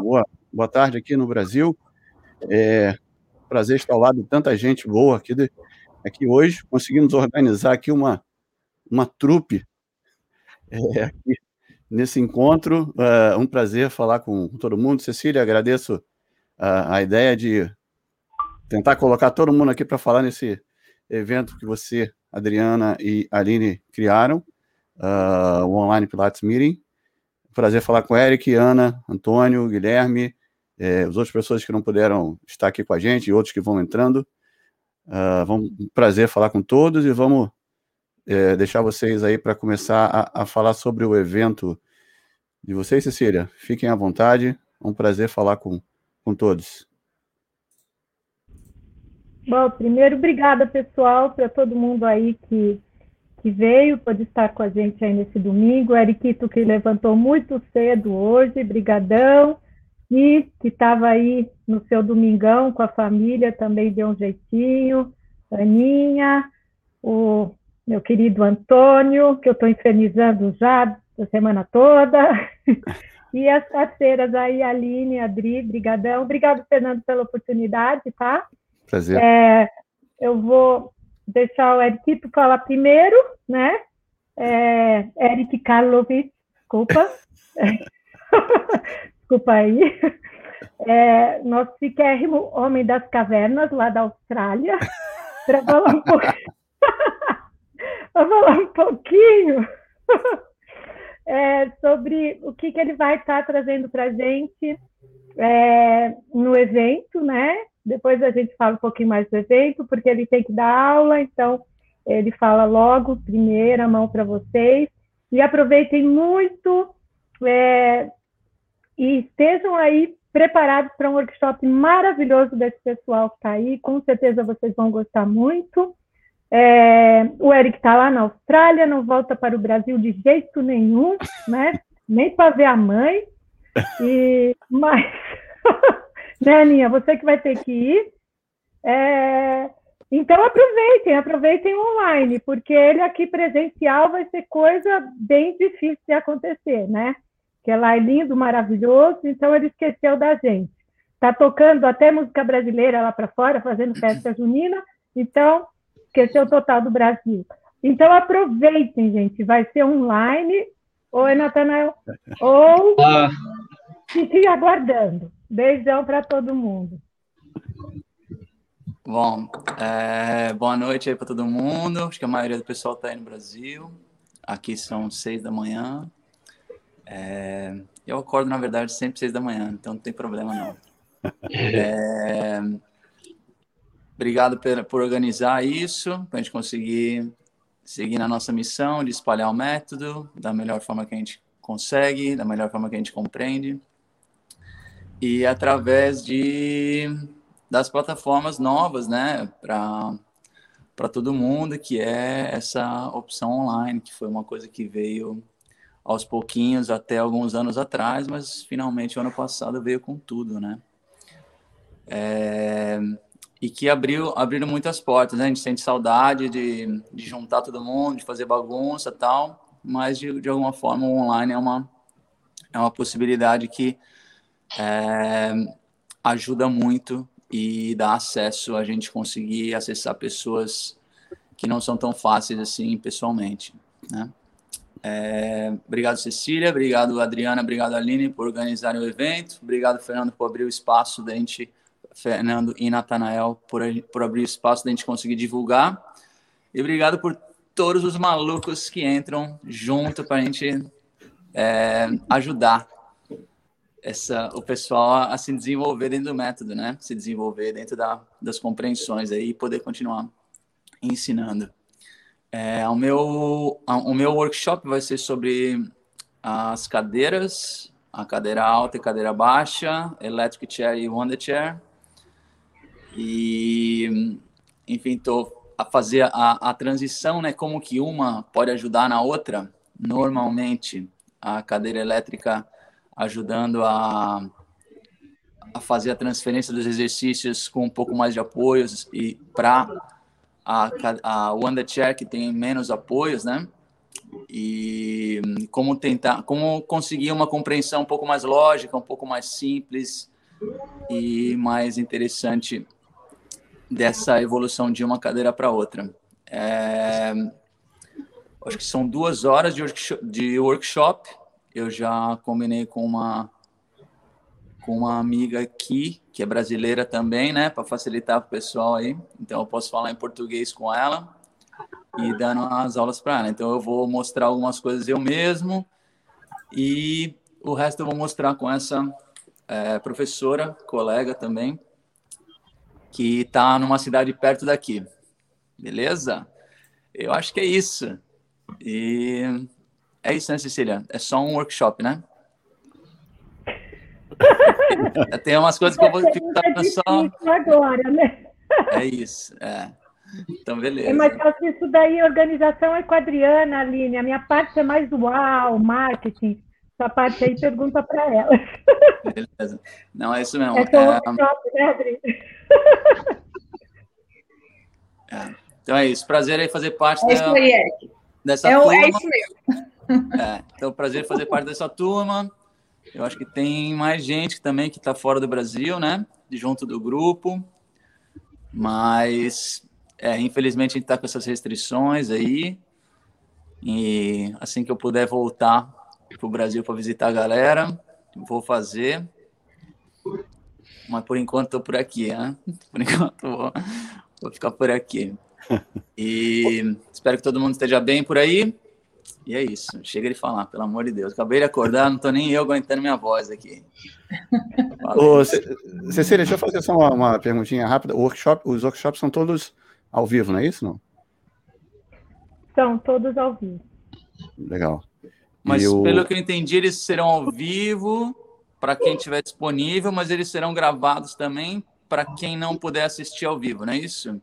Boa, boa tarde aqui no Brasil. É prazer estar ao lado de tanta gente boa aqui, de, aqui hoje. Conseguimos organizar aqui uma, uma trupe é, aqui nesse encontro. É um prazer falar com todo mundo. Cecília, agradeço a, a ideia de tentar colocar todo mundo aqui para falar nesse evento que você, Adriana e Aline criaram, uh, o Online Pilates Meeting. Prazer falar com Eric, Ana, Antônio, Guilherme, eh, as outras pessoas que não puderam estar aqui com a gente e outros que vão entrando. Uh, vamos, um prazer falar com todos e vamos eh, deixar vocês aí para começar a, a, falar sobre o evento de vocês, Cecília. Fiquem à vontade. É um prazer falar com, com todos. Bom, primeiro, obrigada, pessoal, para todo mundo aí que, que veio, pode estar com a gente aí nesse domingo. Eriquito, que levantou muito cedo hoje, brigadão. E que estava aí no seu domingão com a família, também deu um jeitinho. Aninha, o meu querido Antônio, que eu estou infernizando já a semana toda. e as parceiras aí, Aline, Adri, brigadão. Obrigado, Fernando, pela oportunidade, tá? Prazer. É, eu vou deixar o Eric falar primeiro, né? É, Eric Karlovic, desculpa. desculpa aí. É, nosso chiquérrimo homem das cavernas, lá da Austrália, para falar um pouquinho. falar um pouquinho é, sobre o que, que ele vai estar tá trazendo para a gente é, no evento, né? Depois a gente fala um pouquinho mais do evento, porque ele tem que dar aula, então ele fala logo, primeira mão para vocês. E aproveitem muito é, e estejam aí preparados para um workshop maravilhoso desse pessoal que está aí. Com certeza vocês vão gostar muito. É, o Eric está lá na Austrália, não volta para o Brasil de jeito nenhum, né? Nem para ver a mãe. E, mas né, Aninha? Você que vai ter que ir. É... Então aproveitem, aproveitem online, porque ele aqui presencial vai ser coisa bem difícil de acontecer, né? Que lá é lindo, maravilhoso, então ele esqueceu da gente. Está tocando até música brasileira lá para fora, fazendo festa junina, então esqueceu total do Brasil. Então aproveitem, gente, vai ser online. Oi, Natanael. Ou ah. Fiquem aguardando. Beijão para todo mundo. Bom, é, boa noite aí para todo mundo. Acho que a maioria do pessoal está aí no Brasil. Aqui são seis da manhã. É, eu acordo, na verdade, sempre seis da manhã, então não tem problema não. É, obrigado por, por organizar isso, para a gente conseguir seguir na nossa missão de espalhar o método da melhor forma que a gente consegue, da melhor forma que a gente compreende e através de das plataformas novas, né, para para todo mundo, que é essa opção online, que foi uma coisa que veio aos pouquinhos até alguns anos atrás, mas finalmente o ano passado veio com tudo, né? É, e que abriu abriram muitas portas, né? A gente sente saudade de, de juntar todo mundo, de fazer bagunça tal, mas de, de alguma forma o online é uma é uma possibilidade que é, ajuda muito e dá acesso a gente conseguir acessar pessoas que não são tão fáceis assim pessoalmente, né? É, obrigado, Cecília. Obrigado, Adriana. Obrigado, Aline, por organizarem o evento. Obrigado, Fernando, por abrir o espaço da gente, Fernando e Natanael, por, por abrir o espaço da gente conseguir divulgar. E obrigado por todos os malucos que entram junto para a gente é, ajudar essa, o pessoal a, se desenvolver dentro do método, né? Se desenvolver dentro da, das compreensões aí e poder continuar ensinando. É, o, meu, o meu workshop vai ser sobre as cadeiras, a cadeira alta e cadeira baixa, Electric Chair e Wonder Chair. E, enfim, estou a fazer a, a transição, né? Como que uma pode ajudar na outra. Normalmente, a cadeira elétrica ajudando a, a fazer a transferência dos exercícios com um pouco mais de apoios e para a, Wanda Chair, que tem menos apoios, né? e como tentar, como conseguir uma compreensão um pouco mais lógica, um pouco mais simples e mais interessante dessa evolução de uma cadeira para outra. É, acho que são duas horas de de workshop. Eu já combinei com uma com uma amiga aqui que é brasileira também, né, para facilitar o pessoal aí. Então eu posso falar em português com ela e dando as aulas para ela. Então eu vou mostrar algumas coisas eu mesmo e o resto eu vou mostrar com essa é, professora, colega também, que está numa cidade perto daqui. Beleza? Eu acho que é isso. E é isso, né, Cecília? É só um workshop, né? Tem umas coisas que eu vou ficar é só. Agora, né? É isso, é. Então, beleza. É mais fácil isso daí, organização é com a Adriana, Aline. A minha parte é mais uau, marketing. Essa parte aí pergunta para ela. Beleza. Não, é isso mesmo. É, é... workshop, né, Adri? É. Então é isso. Prazer aí fazer parte é da, aí, dessa é, turma. É isso mesmo. É, então, prazer fazer parte dessa turma. Eu acho que tem mais gente também que está fora do Brasil, né? Junto do grupo. Mas, é, infelizmente, a gente está com essas restrições aí. E assim que eu puder voltar para o Brasil para visitar a galera, vou fazer. Mas por enquanto estou por aqui, né? Por enquanto vou, vou ficar por aqui. E espero que todo mundo esteja bem por aí. E é isso, chega de falar, pelo amor de Deus. Acabei de acordar, não estou nem eu aguentando minha voz aqui. Ô, Cecília, deixa eu fazer só uma, uma perguntinha rápida. Workshop, os workshops são todos ao vivo, não é isso? Não? São todos ao vivo. Legal. Mas eu... pelo que eu entendi, eles serão ao vivo para quem estiver disponível, mas eles serão gravados também para quem não puder assistir ao vivo, não é isso?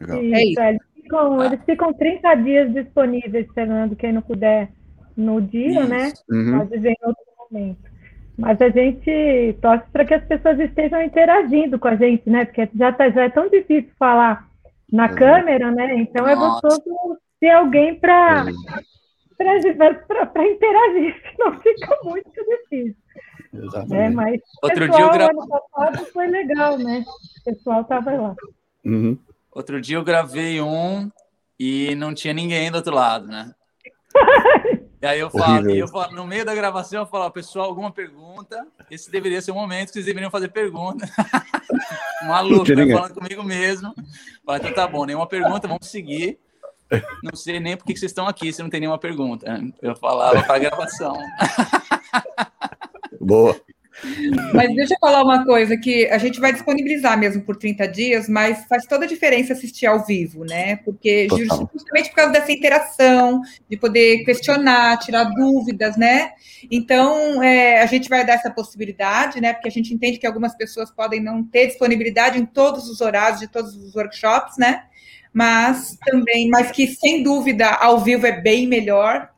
Legal. É isso. Ficam, ah. eles ficam 30 dias disponíveis, Fernando, quem não puder no dia, né? Isso. né? Uhum. Pode ver em outro momento. Mas a gente torce para que as pessoas estejam interagindo com a gente, né? Porque já, tá, já é tão difícil falar na uhum. câmera, né? Então é Nossa. é gostoso ter alguém para para interagir, senão fica muito difícil. Exatamente. É, mas Outro pessoal, dia eu gravei. passado foi legal, né? O pessoal estava lá. Uhum. Outro dia eu gravei um e não tinha ninguém do outro lado, né? E aí eu falo, eu falo, no meio da gravação, eu falo, pessoal, alguma pergunta? Esse deveria ser o momento que vocês deveriam fazer pergunta. Maluco, falando comigo mesmo. Falei, então tá bom, nenhuma pergunta, vamos seguir. Não sei nem por que vocês estão aqui se não tem nenhuma pergunta. Eu falava para gravação. Boa. Mas deixa eu falar uma coisa que a gente vai disponibilizar mesmo por 30 dias, mas faz toda a diferença assistir ao vivo, né? Porque Total. justamente por causa dessa interação, de poder questionar, tirar dúvidas, né? Então, é, a gente vai dar essa possibilidade, né? Porque a gente entende que algumas pessoas podem não ter disponibilidade em todos os horários de todos os workshops, né? Mas também, mas que sem dúvida ao vivo é bem melhor,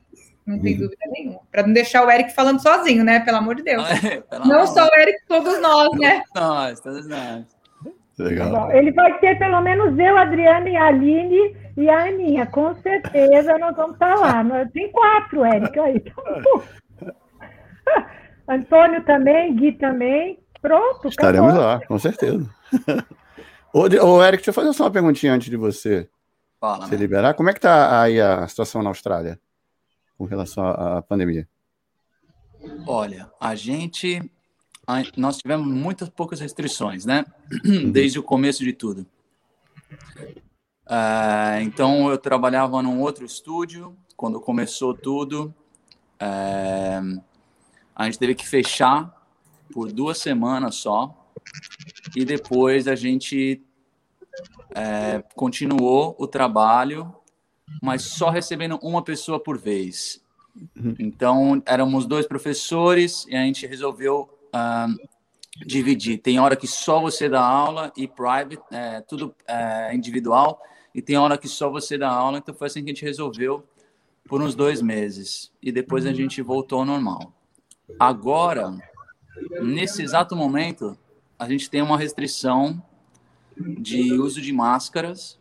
não tem uhum. dúvida nenhuma. Para não deixar o Eric falando sozinho, né? Pelo amor de Deus. Não só o Eric, todos nós, né? Nós, todos nós. Legal. ele vai ter pelo menos eu, Adriana e a Aline e a Aninha. Com certeza nós vamos estar lá. Tem quatro, Eric, aí. Tá Antônio também, Gui também. Pronto. Estaremos acabou. lá, com certeza. ô, ô, Eric, deixa eu fazer só uma perguntinha antes de você Fala, se né? liberar. Como é que está aí a situação na Austrália? Com relação à pandemia? Olha, a gente. Nós tivemos muitas poucas restrições, né? Uhum. Desde o começo de tudo. Uh, então, eu trabalhava num outro estúdio quando começou tudo. Uh, a gente teve que fechar por duas semanas só. E depois a gente uh, continuou o trabalho mas só recebendo uma pessoa por vez. Uhum. Então, éramos dois professores e a gente resolveu uh, dividir. Tem hora que só você dá aula e private, é, tudo é, individual, e tem hora que só você dá aula. Então, foi assim que a gente resolveu por uns dois meses. E depois a gente voltou ao normal. Agora, nesse exato momento, a gente tem uma restrição de uso de máscaras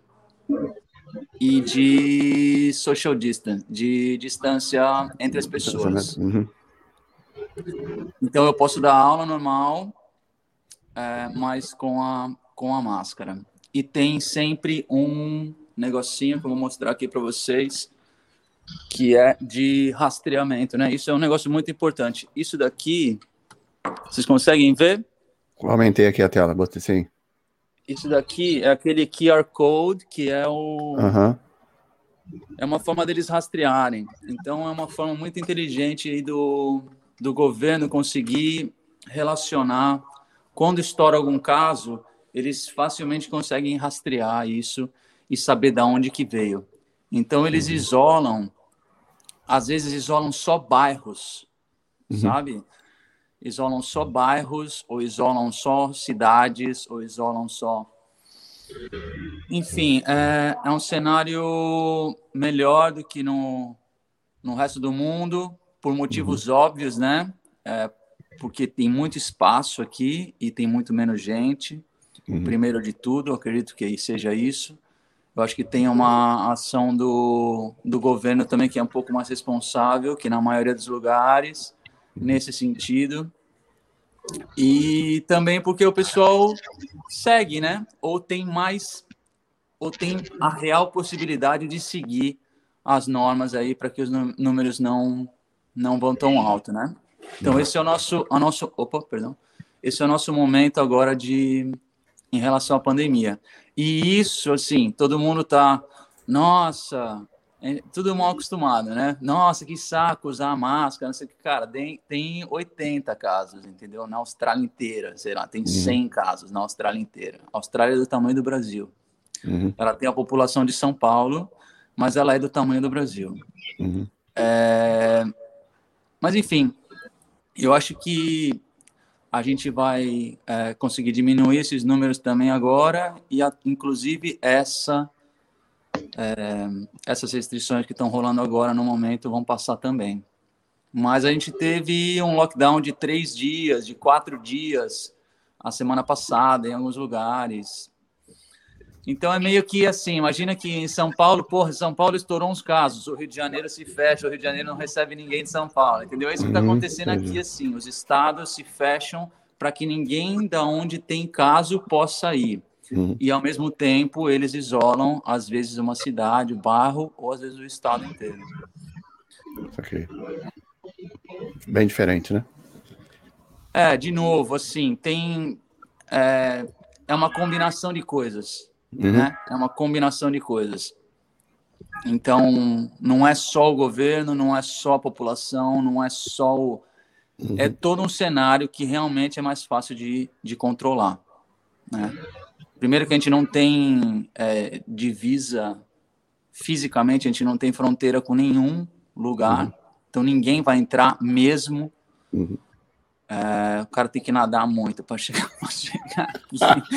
e de social distance, de distância entre as pessoas. Uhum. Então eu posso dar aula normal, é, mas com a, com a máscara. E tem sempre um negocinho que eu vou mostrar aqui para vocês, que é de rastreamento, né? Isso é um negócio muito importante. Isso daqui, vocês conseguem ver? Aumentei aqui a tela, botei sim. Isso daqui é aquele QR Code que é o. Uhum. É uma forma deles rastrearem. Então, é uma forma muito inteligente do, do governo conseguir relacionar. Quando estoura algum caso, eles facilmente conseguem rastrear isso e saber de onde que veio. Então, eles uhum. isolam, às vezes isolam só bairros, uhum. sabe? Isolam só bairros, ou isolam só cidades, ou isolam só. Enfim, é, é um cenário melhor do que no, no resto do mundo, por motivos uhum. óbvios, né? É, porque tem muito espaço aqui e tem muito menos gente. Uhum. Primeiro de tudo, acredito que seja isso. Eu acho que tem uma ação do, do governo também que é um pouco mais responsável que na maioria dos lugares nesse sentido. E também porque o pessoal segue, né? Ou tem mais, ou tem a real possibilidade de seguir as normas aí para que os números não não vão tão alto, né? Então esse é o nosso, a nosso, opa, perdão, esse é o nosso momento agora de em relação à pandemia. E isso, assim, todo mundo tá, nossa, é tudo mal acostumado, né? Nossa, que saco usar máscara, não sei o que. Cara, tem, tem 80 casos, entendeu? Na Austrália inteira, sei lá, tem 100 uhum. casos na Austrália inteira. A Austrália é do tamanho do Brasil. Uhum. Ela tem a população de São Paulo, mas ela é do tamanho do Brasil. Uhum. É... Mas, enfim, eu acho que a gente vai é, conseguir diminuir esses números também agora, e a, inclusive essa é, essas restrições que estão rolando agora no momento vão passar também. Mas a gente teve um lockdown de três dias, de quatro dias, a semana passada, em alguns lugares. Então é meio que assim, imagina que em São Paulo, porra, São Paulo estourou uns casos, o Rio de Janeiro se fecha, o Rio de Janeiro não recebe ninguém de São Paulo, entendeu? É isso que está uhum, acontecendo aqui, assim, os estados se fecham para que ninguém da onde tem caso possa ir. Uhum. E, ao mesmo tempo, eles isolam, às vezes, uma cidade, o bairro, ou às vezes o estado inteiro. Ok. Bem diferente, né? É, de novo, assim, tem. É, é uma combinação de coisas. Uhum. Né? É uma combinação de coisas. Então, não é só o governo, não é só a população, não é só o. Uhum. É todo um cenário que realmente é mais fácil de, de controlar. Né? Primeiro que a gente não tem é, divisa fisicamente, a gente não tem fronteira com nenhum lugar, uhum. então ninguém vai entrar mesmo. Uhum. É, o cara tem que nadar muito para chegar, chegar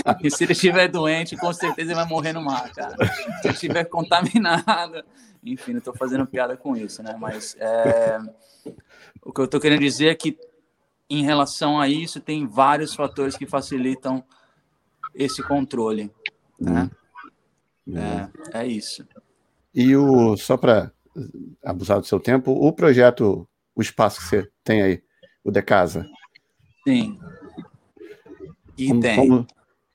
aqui. E se ele estiver doente, com certeza ele vai morrer no mar, cara. Se ele estiver contaminado, enfim, não estou fazendo piada com isso, né? Mas é, o que eu estou querendo dizer é que, em relação a isso, tem vários fatores que facilitam esse controle. Né? Hum. É, é isso. E o só para abusar do seu tempo, o projeto, o espaço que você tem aí, o de casa. Sim. E como, tem. Como,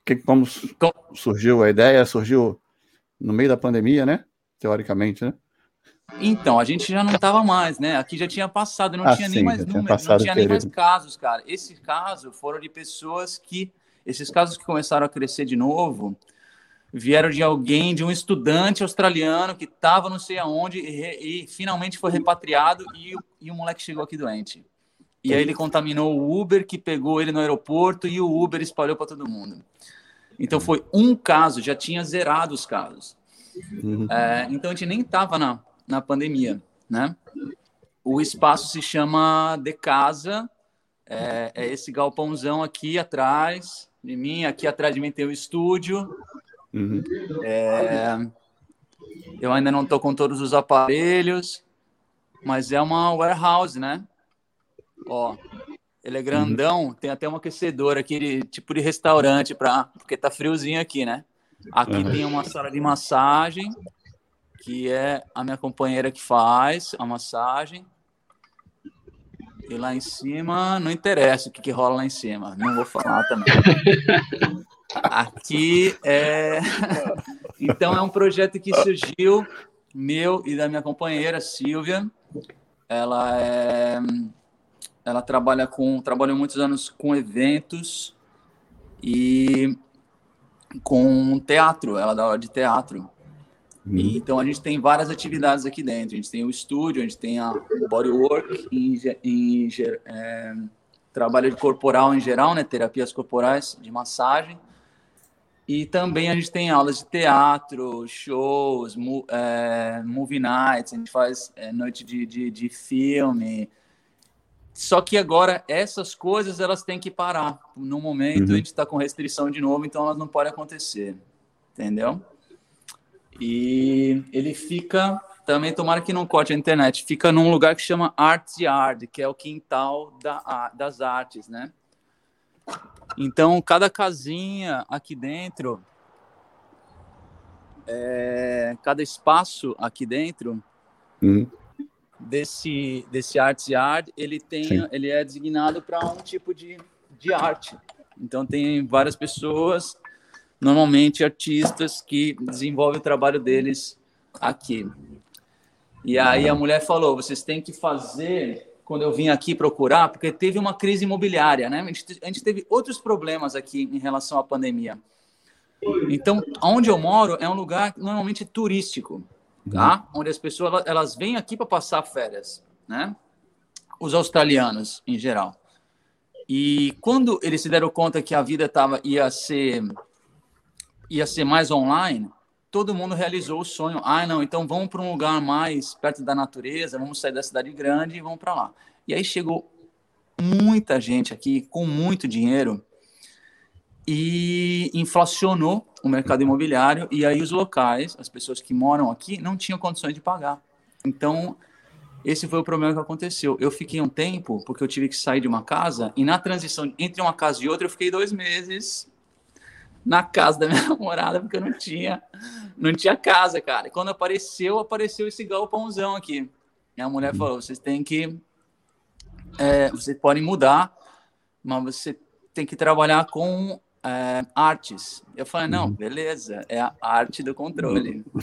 que, como, como surgiu a ideia? Surgiu no meio da pandemia, né? Teoricamente, né? Então, a gente já não estava mais, né? Aqui já tinha passado, não ah, tinha sim, nem mais números, não tinha nem mais casos, cara. Esse caso foram de pessoas que esses casos que começaram a crescer de novo vieram de alguém, de um estudante australiano que estava não sei aonde e, e, finalmente foi repatriado e, e o moleque chegou aqui doente. E aí ele contaminou o Uber que pegou ele no aeroporto e o Uber espalhou para todo mundo. Então foi um caso, já tinha zerado os casos. Uhum. É, então a gente nem estava na, na pandemia, né? O espaço se chama De Casa, é, é esse galpãozão aqui atrás, de mim. Aqui atrás de mim tem o estúdio. Uhum. É, eu ainda não estou com todos os aparelhos, mas é uma warehouse, né? Ó, ele é grandão, uhum. tem até um aquecedor aqui, tipo de restaurante, pra, porque tá friozinho aqui, né? Aqui uhum. tem uma sala de massagem, que é a minha companheira que faz a massagem. E lá em cima, não interessa o que, que rola lá em cima, não vou falar também. Aqui é. Então, é um projeto que surgiu, meu e da minha companheira, Silvia. Ela é. Ela trabalha com. Trabalhou muitos anos com eventos e com teatro. Ela dá aula de teatro. Uhum. então a gente tem várias atividades aqui dentro. A gente tem o estúdio, a gente tem a bodywork, em, em, é, trabalho corporal em geral, né? Terapias corporais de massagem. E também a gente tem aulas de teatro, shows, mu, é, movie nights, a gente faz é, noite de, de, de, filme. Só que agora essas coisas elas têm que parar. No momento uhum. a gente está com restrição de novo, então elas não podem acontecer. Entendeu? E ele fica, também tomara que não corte a internet, fica num lugar que chama Arts Yard, que é o quintal da, das artes, né? Então, cada casinha aqui dentro, é, cada espaço aqui dentro uhum. desse, desse Arts Yard, ele, tem, ele é designado para um tipo de, de arte. Então, tem várias pessoas normalmente artistas que desenvolvem o trabalho deles aqui. E aí a mulher falou: vocês têm que fazer. Quando eu vim aqui procurar, porque teve uma crise imobiliária, né? A gente, a gente teve outros problemas aqui em relação à pandemia. Então, onde eu moro é um lugar normalmente turístico, tá? Onde as pessoas elas vêm aqui para passar férias, né? Os australianos em geral. E quando eles se deram conta que a vida tava ia ser ia ser mais online, todo mundo realizou o sonho. Ah, não, então vamos para um lugar mais perto da natureza, vamos sair da cidade grande e vamos para lá. E aí chegou muita gente aqui com muito dinheiro e inflacionou o mercado imobiliário e aí os locais, as pessoas que moram aqui, não tinham condições de pagar. Então, esse foi o problema que aconteceu. Eu fiquei um tempo, porque eu tive que sair de uma casa, e na transição entre uma casa e outra, eu fiquei dois meses na casa da minha namorada, porque eu não tinha, não tinha casa, cara. E quando apareceu, apareceu esse galpãozão aqui. E a mulher falou: vocês têm que. É, vocês podem mudar, mas você tem que trabalhar com é, artes. Eu falei: não, uhum. beleza, é a arte do controle.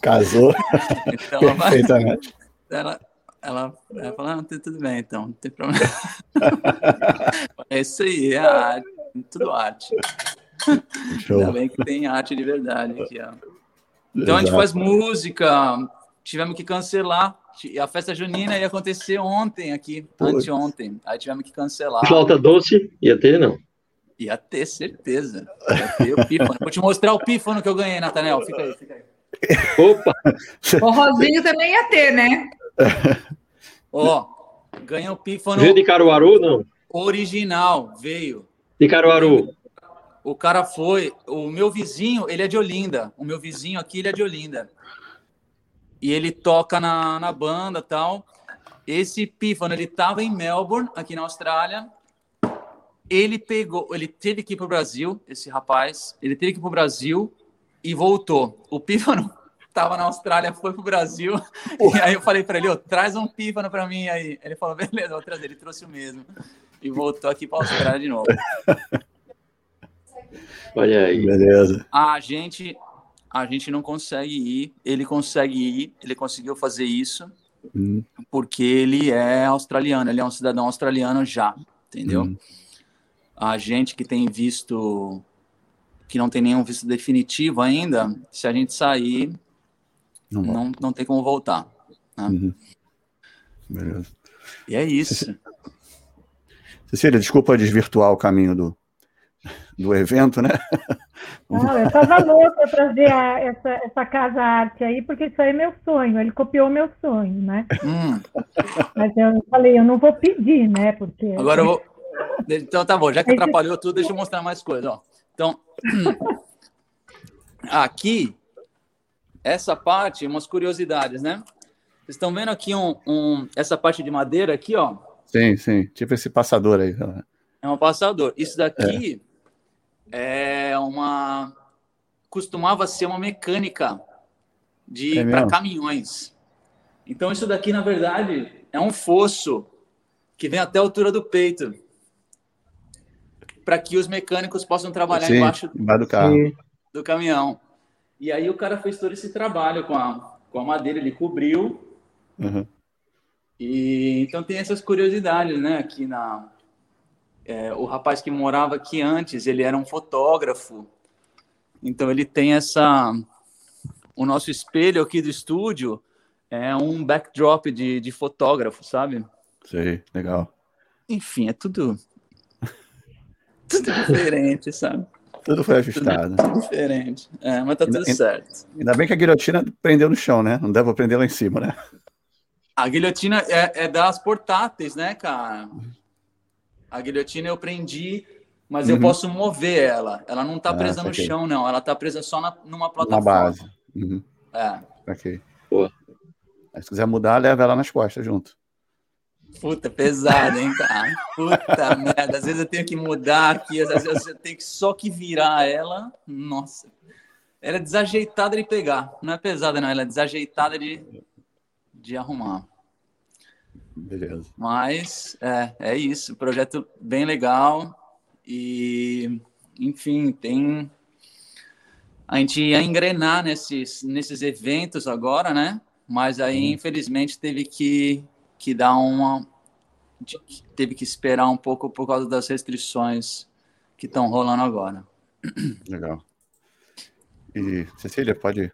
Casou. Então, Perfeitamente. Ela, ela, ela falou, ah, tudo bem, então, não tem problema. é isso aí, é arte, tudo arte. Show. Ainda bem que tem arte de verdade aqui, ó. Então Exato. a gente faz música, tivemos que cancelar. A festa junina ia acontecer ontem aqui, Putz. anteontem. Aí tivemos que cancelar. Flauta doce ia ter, não? Ia ter, certeza. Ia ter o pífano. Vou te mostrar o pífano que eu ganhei, Natanel. Fica aí, fica aí. Opa! O Rosinho também ia ter, né? Ó, ganha o pífano. Veio de Caruaru, não? Original, veio. De Caruaru. O cara foi. O meu vizinho, ele é de Olinda. O meu vizinho aqui, ele é de Olinda. E ele toca na, na banda tal. Esse pífano, ele tava em Melbourne, aqui na Austrália. Ele pegou, ele teve que ir pro Brasil, esse rapaz. Ele teve que ir pro Brasil e voltou. O pífano tava na Austrália, foi pro Brasil. E aí eu falei para ele, oh, traz um pífano para mim aí. Ele falou, beleza, vou trazer. Ele trouxe o mesmo. E voltou aqui para Austrália de novo. Olha aí. Beleza. A gente, a gente não consegue ir. Ele consegue ir. Ele conseguiu fazer isso. Hum. Porque ele é australiano. Ele é um cidadão australiano já. Entendeu? Hum. A gente que tem visto que não tem nenhum visto definitivo ainda, se a gente sair, não, não, não tem como voltar. Né? Uhum. Beleza. E é isso. Cecília, desculpa desvirtuar o caminho do, do evento, né? Não, eu estava louca trazer a, essa, essa casa arte aí, porque isso aí é meu sonho. Ele copiou meu sonho, né? Hum. Mas eu falei, eu não vou pedir, né? Porque. Agora eu vou. Então tá bom, já que atrapalhou tudo, deixa eu mostrar mais coisas. Ó. Então, aqui essa parte, umas curiosidades, né? Vocês estão vendo aqui um, um, essa parte de madeira aqui, ó? Sim, sim. Tipo esse passador aí. É um passador. Isso daqui é, é uma costumava ser uma mecânica de É para caminhões. Então isso daqui na verdade é um fosso que vem até a altura do peito para que os mecânicos possam trabalhar Sim, embaixo embaixo do carro. do caminhão. E aí o cara fez todo esse trabalho com a, com a madeira, ele cobriu. Uhum. E então tem essas curiosidades, né? Aqui na é, o rapaz que morava aqui antes, ele era um fotógrafo. Então ele tem essa o nosso espelho aqui do estúdio é um backdrop de, de fotógrafo, sabe? Sei, legal. Enfim, é tudo tudo diferente, sabe? Tudo foi ajustado. Tudo diferente. É, mas tá tudo Ainda- certo. Ainda bem que a guilhotina prendeu no chão, né? Não deve prender lá em cima, né? A guilhotina é, é das portáteis, né, cara? A guilhotina eu prendi, mas eu Uhum. posso mover ela. Ela não tá Ah, presa no saquei. chão, não. Ela tá presa só na, numa Na plataforma. base. Uhum. É. Ok. Boa. Aí, se quiser mudar, leva ela nas costas junto. Puta, pesado, hein, cara? Puta merda. Às vezes eu tenho que mudar aqui, às vezes eu tenho que só que virar ela. Nossa. Ela é desajeitada de pegar. Não é pesada, não. Ela é desajeitada de, de arrumar. Beleza. Mas é, é isso, projeto bem legal e enfim, tem a gente ia engrenar nesses nesses eventos agora, né? Mas aí infelizmente teve que que dar uma de- teve que esperar um pouco por causa das restrições que estão rolando agora. Legal. E, Cecília, pode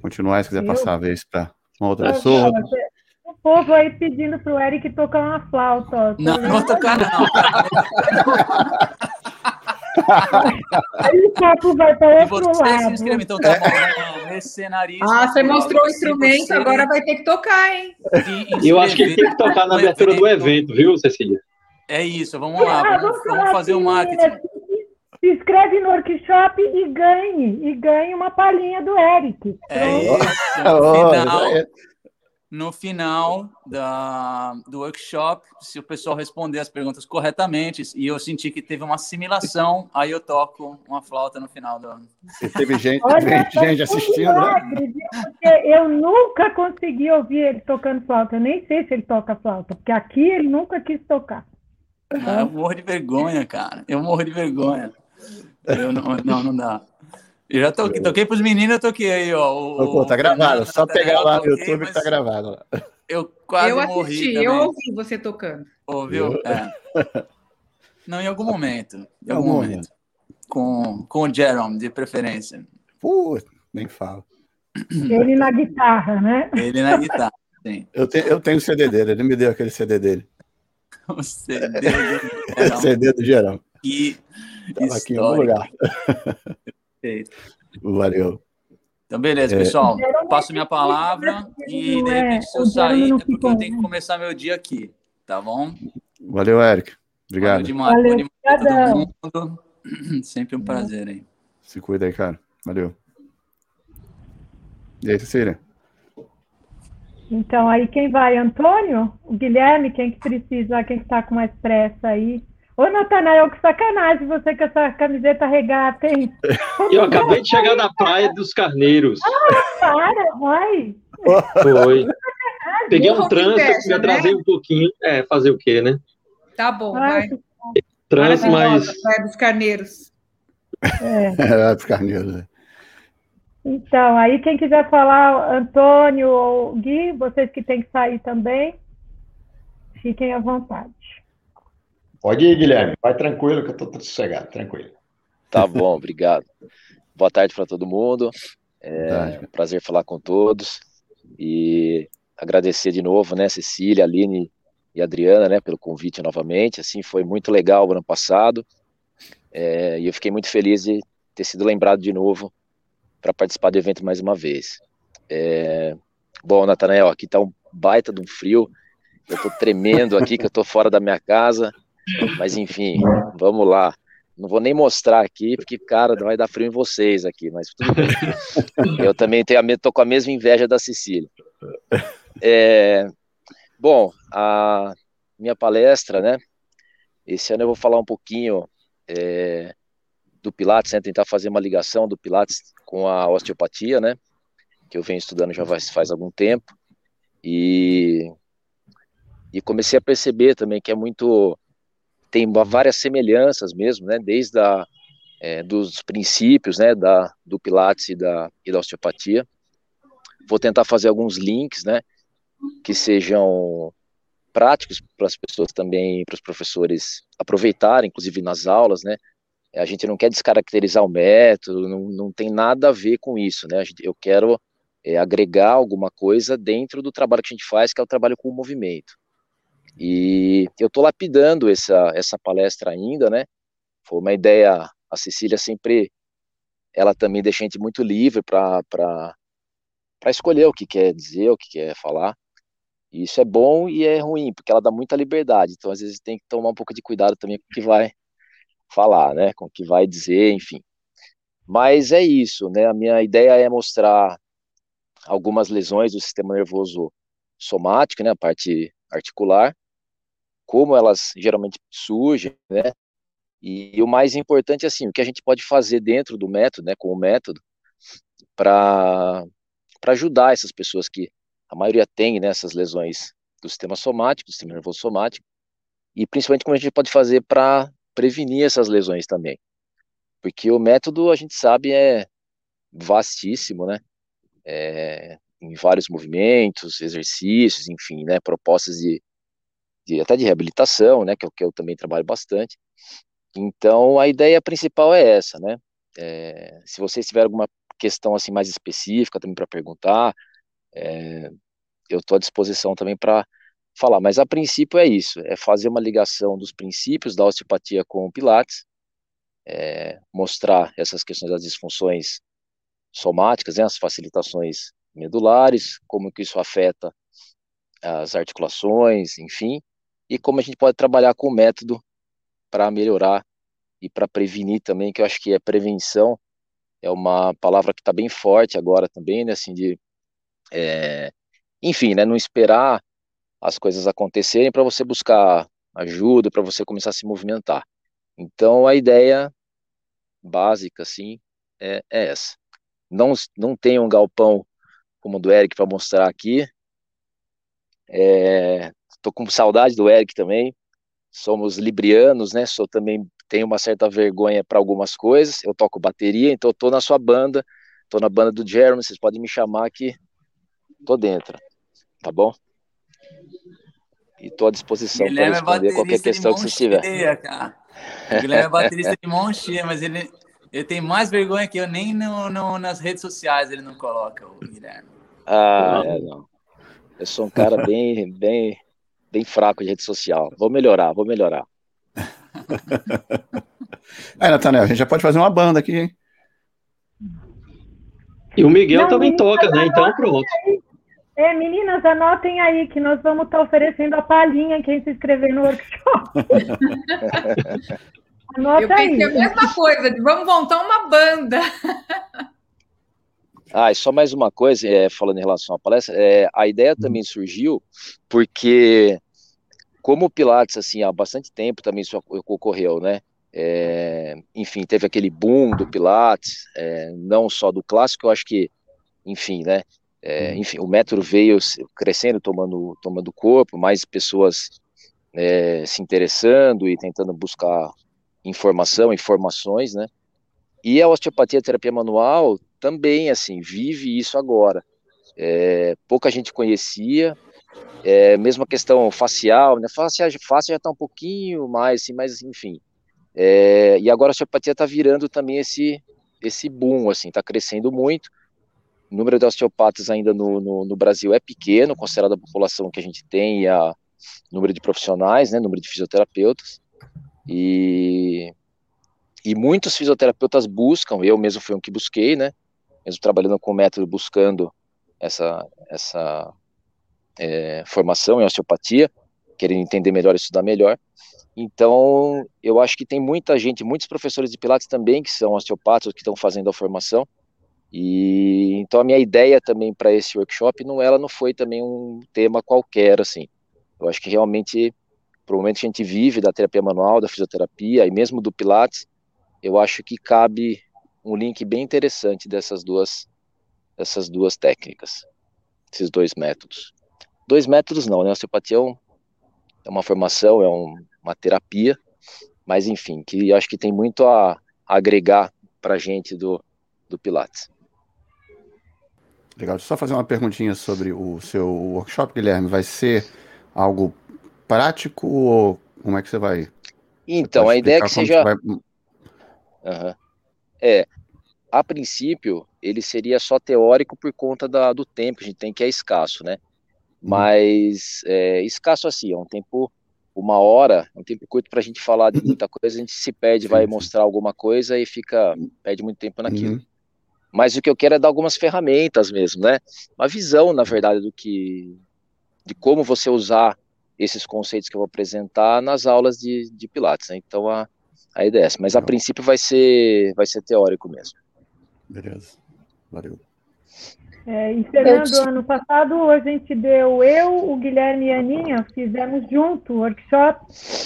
continuar se quiser Eu? passar a vez para uma outra pessoa. você- O povo aí pedindo pro Eric tocar uma flauta. ó. Não, não vou tocar não. Aí o copo vai para E outro você se inscreve, então tá bom. Não, mercenarista. Ah, você mostrou o instrumento, você agora vai ter que tocar, hein? se Eu acho que ele tem que tocar na abertura do evento, viu, Cecília? É isso, vamos lá, Ah, vamos, falar vamos fazer o assim, marketing. né? Se inscreve no workshop e ganhe. E ganhe uma palhinha do Eric. É Pronto. isso. No final, é- no final da, do workshop, se o pessoal responder as perguntas corretamente e eu sentir que teve uma assimilação, aí eu toco uma flauta no final do. E teve gente, Olha, gente, gente tá um assistindo, né? milagre, eu nunca consegui ouvir ele tocando flauta. Eu nem sei se ele toca flauta, porque aqui ele nunca quis tocar. Ah, eu morro de vergonha, cara. Eu morro de vergonha. Eu não, não, não dá. Eu já toquei, toquei pros meninos, eu toquei aí, ó. o- Pô, tá gravado, só pegar lá no YouTube que tá gravado. lá. Eu quase eu morri assisti, também. eu ouvi você tocando. Ouviu? É. Não, em algum momento. Em algum algum momento. Com, com o Jerome, de preferência. Nem falo. Ele na guitarra, né? Ele na guitarra. Sim. Eu, te, eu tenho o CD dele, ele me deu aquele CD dele. O CD do Jerome. CD do. Que Tava aqui em algum lugar. Perfeito. Valeu. Então, beleza, É. pessoal. Jerome Passo minha palavra e, de é- repente, se eu sair, é porque eu tenho que né? começar meu dia aqui. Tá bom? Valeu, Eric. Obrigado. Valeu demais. Valeu, demais todo mundo. Sempre um prazer aí. Se cuida aí, cara. Valeu. E aí, Cecília? Então, aí quem vai? Antônio? O Guilherme? Quem que precisa? Quem que tá com mais pressa aí? Ô, Natanael, que sacanagem você com essa camiseta regata, hein? Eu acabei de chegar da Praia dos Carneiros. Para, vai! Foi. Peguei um trânsito, me atrasei um pouquinho. É, fazer o quê, né? Tá bom, Ai, vai. Trânsito, mas Praia dos Carneiros. É, os carneiros. né? Então, aí quem quiser falar, Antônio ou Gui, vocês que têm que sair também, fiquem à vontade. Pode ir, Guilherme. Vai tranquilo que eu tô sossegado, tranquilo. Tá bom, obrigado. Boa tarde para todo mundo. É um prazer falar com todos e agradecer de novo, né, Cecília, Aline e Adriana, né, pelo convite novamente. Assim, foi muito legal o ano passado é, e eu fiquei muito feliz de ter sido lembrado de novo para participar do evento mais uma vez. É, bom, Natanael, aqui tá um baita de um frio. Eu tô tremendo aqui, que eu tô fora da minha casa, mas enfim, vamos lá. Não vou nem mostrar aqui, porque, cara, vai dar frio em vocês aqui, mas tudo bem. Eu também tenho a, tô com a mesma inveja da Cecília. É, bom, a minha palestra, né? Esse ano eu vou falar um pouquinho é, do Pilates, né, tentar fazer uma ligação do Pilates com a osteopatia, né, que eu venho estudando já faz, faz algum tempo, e, e comecei a perceber também que é muito, tem várias semelhanças mesmo, né, desde a, é, dos princípios, né, da, do Pilates e da, e da osteopatia. Vou tentar fazer alguns links, né, que sejam práticos para as pessoas também, para os professores aproveitarem, inclusive nas aulas, né? A gente não quer descaracterizar o método, não, não tem nada a ver com isso, né? Gente, eu quero é, agregar alguma coisa dentro do trabalho que a gente faz, que é o trabalho com o movimento. E eu estou lapidando essa, essa palestra ainda, né? Foi uma ideia, a Cecília sempre, ela também deixa a gente muito livre para escolher o que quer dizer, o que quer falar. E isso é bom e é ruim, porque ela dá muita liberdade. Então, às vezes, tem que tomar um pouco de cuidado também com o que vai falar, né? Com o que vai dizer, enfim. Mas é isso, né? A minha ideia é mostrar algumas lesões do sistema nervoso somático, né? A parte articular, como elas geralmente surgem, né? E, o mais importante, assim, o que a gente pode fazer dentro do método, né? Com o método, para para ajudar essas pessoas que a maioria tem né, essas lesões do sistema somático, do sistema nervoso somático, e principalmente como a gente pode fazer para prevenir essas lesões também. Porque o método, a gente sabe, é vastíssimo, né? É, em vários movimentos, exercícios, enfim, né? Propostas de, de até de reabilitação, né? Que é o que eu também trabalho bastante. Então, a ideia principal é essa, né? É, se vocês tiverem alguma questão assim mais específica também para perguntar, é, eu estou à disposição também para falar, mas a princípio é isso, é fazer uma ligação dos princípios da osteopatia com o Pilates, é, mostrar essas questões das disfunções somáticas, né, as facilitações medulares, como que isso afeta as articulações, enfim, e como a gente pode trabalhar com o método para melhorar e para prevenir também, que eu acho que é prevenção, é uma palavra que está bem forte agora também, né, assim, de é, enfim, né, não esperar as coisas acontecerem para você buscar ajuda, para você começar a se movimentar. Então, a ideia básica, assim, é, é essa. Não, não tem um galpão como o do Eric para mostrar aqui. É, tô com saudade do Eric também. Somos librianos, né? Sou também tenho uma certa vergonha para algumas coisas. Eu toco bateria, então eu tô na sua banda, tô na banda do Jeremy, vocês podem me chamar que tô dentro, tá bom? E tô à disposição para é responder qualquer questão que você tiver. O Guilherme é baterista de mão cheia, mas ele, ele tem mais vergonha que eu, nem no, no, nas redes sociais ele não coloca, o Guilherme. Ah, é, não. Eu sou um cara bem, bem, bem fraco de rede social. Vou melhorar, vou melhorar. Aí, Natanel, a gente já pode fazer uma banda aqui, hein? E o Miguel não, também toca, né? Então pronto. É, meninas, anotem aí que nós vamos estar oferecendo a palhinha quem se inscrever no workshop. Anota Eu pensei aí. a mesma coisa, vamos montar uma banda. Ah, e só mais uma coisa, é, falando em relação à palestra, é, a ideia também surgiu porque, como o Pilates, assim, há bastante tempo também isso ocorreu, né? É, enfim, teve aquele boom do Pilates, é, não só do clássico, eu acho que, enfim, né? É, uhum. enfim, o método veio crescendo, tomando, tomando corpo, mais pessoas é, se interessando e tentando buscar informação, informações, né? E a osteopatia a terapia manual também, assim, vive isso agora. É, pouca gente conhecia, é, mesmo a questão facial, né? Facial, já está um pouquinho mais, assim, mas enfim. É, e agora a osteopatia está virando também esse, esse boom, assim, está crescendo muito. O número de osteopatas ainda no, no, no, Brasil é pequeno, considerado a população que a gente tem e a número de profissionais, né, número de fisioterapeutas. E, e muitos fisioterapeutas buscam, eu mesmo fui um que busquei, né, mesmo trabalhando com o método, buscando essa, essa é, formação em osteopatia, querendo entender melhor, estudar melhor. Então, eu acho que tem muita gente, muitos professores de Pilates também que são osteopatas, que estão fazendo a formação, e então a minha ideia também para esse workshop não ela não foi também um tema qualquer assim. Eu acho que realmente pro momento que a gente vive da terapia manual, da fisioterapia e mesmo do pilates, eu acho que cabe um link bem interessante dessas duas, dessas duas técnicas, esses dois métodos. Dois métodos não, né? A osteopatia é, um, é uma formação, é um, uma terapia, mas enfim, que acho que tem muito a, a agregar para a gente do, do Pilates. Legal. Deixa eu só fazer uma perguntinha sobre o seu workshop, Guilherme. Vai ser algo prático ou como é que você vai? Então, a ideia é que seja. Vai... Uhum. É, a princípio, ele seria só teórico por conta da, do tempo, a gente tem que é escasso, né? Mas é, escasso assim, é um tempo, uma hora, é um tempo curto para a gente falar de muita coisa, a gente se perde, vai mostrar alguma coisa e fica, perde muito tempo naquilo. Uhum. Mas o que eu quero é dar algumas ferramentas mesmo, né? Uma visão, na verdade, do que, de como você usar esses conceitos que eu vou apresentar nas aulas de, de Pilates, né? Então a, a ideia é essa, mas a princípio vai ser, vai ser teórico mesmo. Beleza, valeu. É, encerrando o ano passado, a gente deu, eu, o Guilherme e a Aninha, fizemos junto o workshop,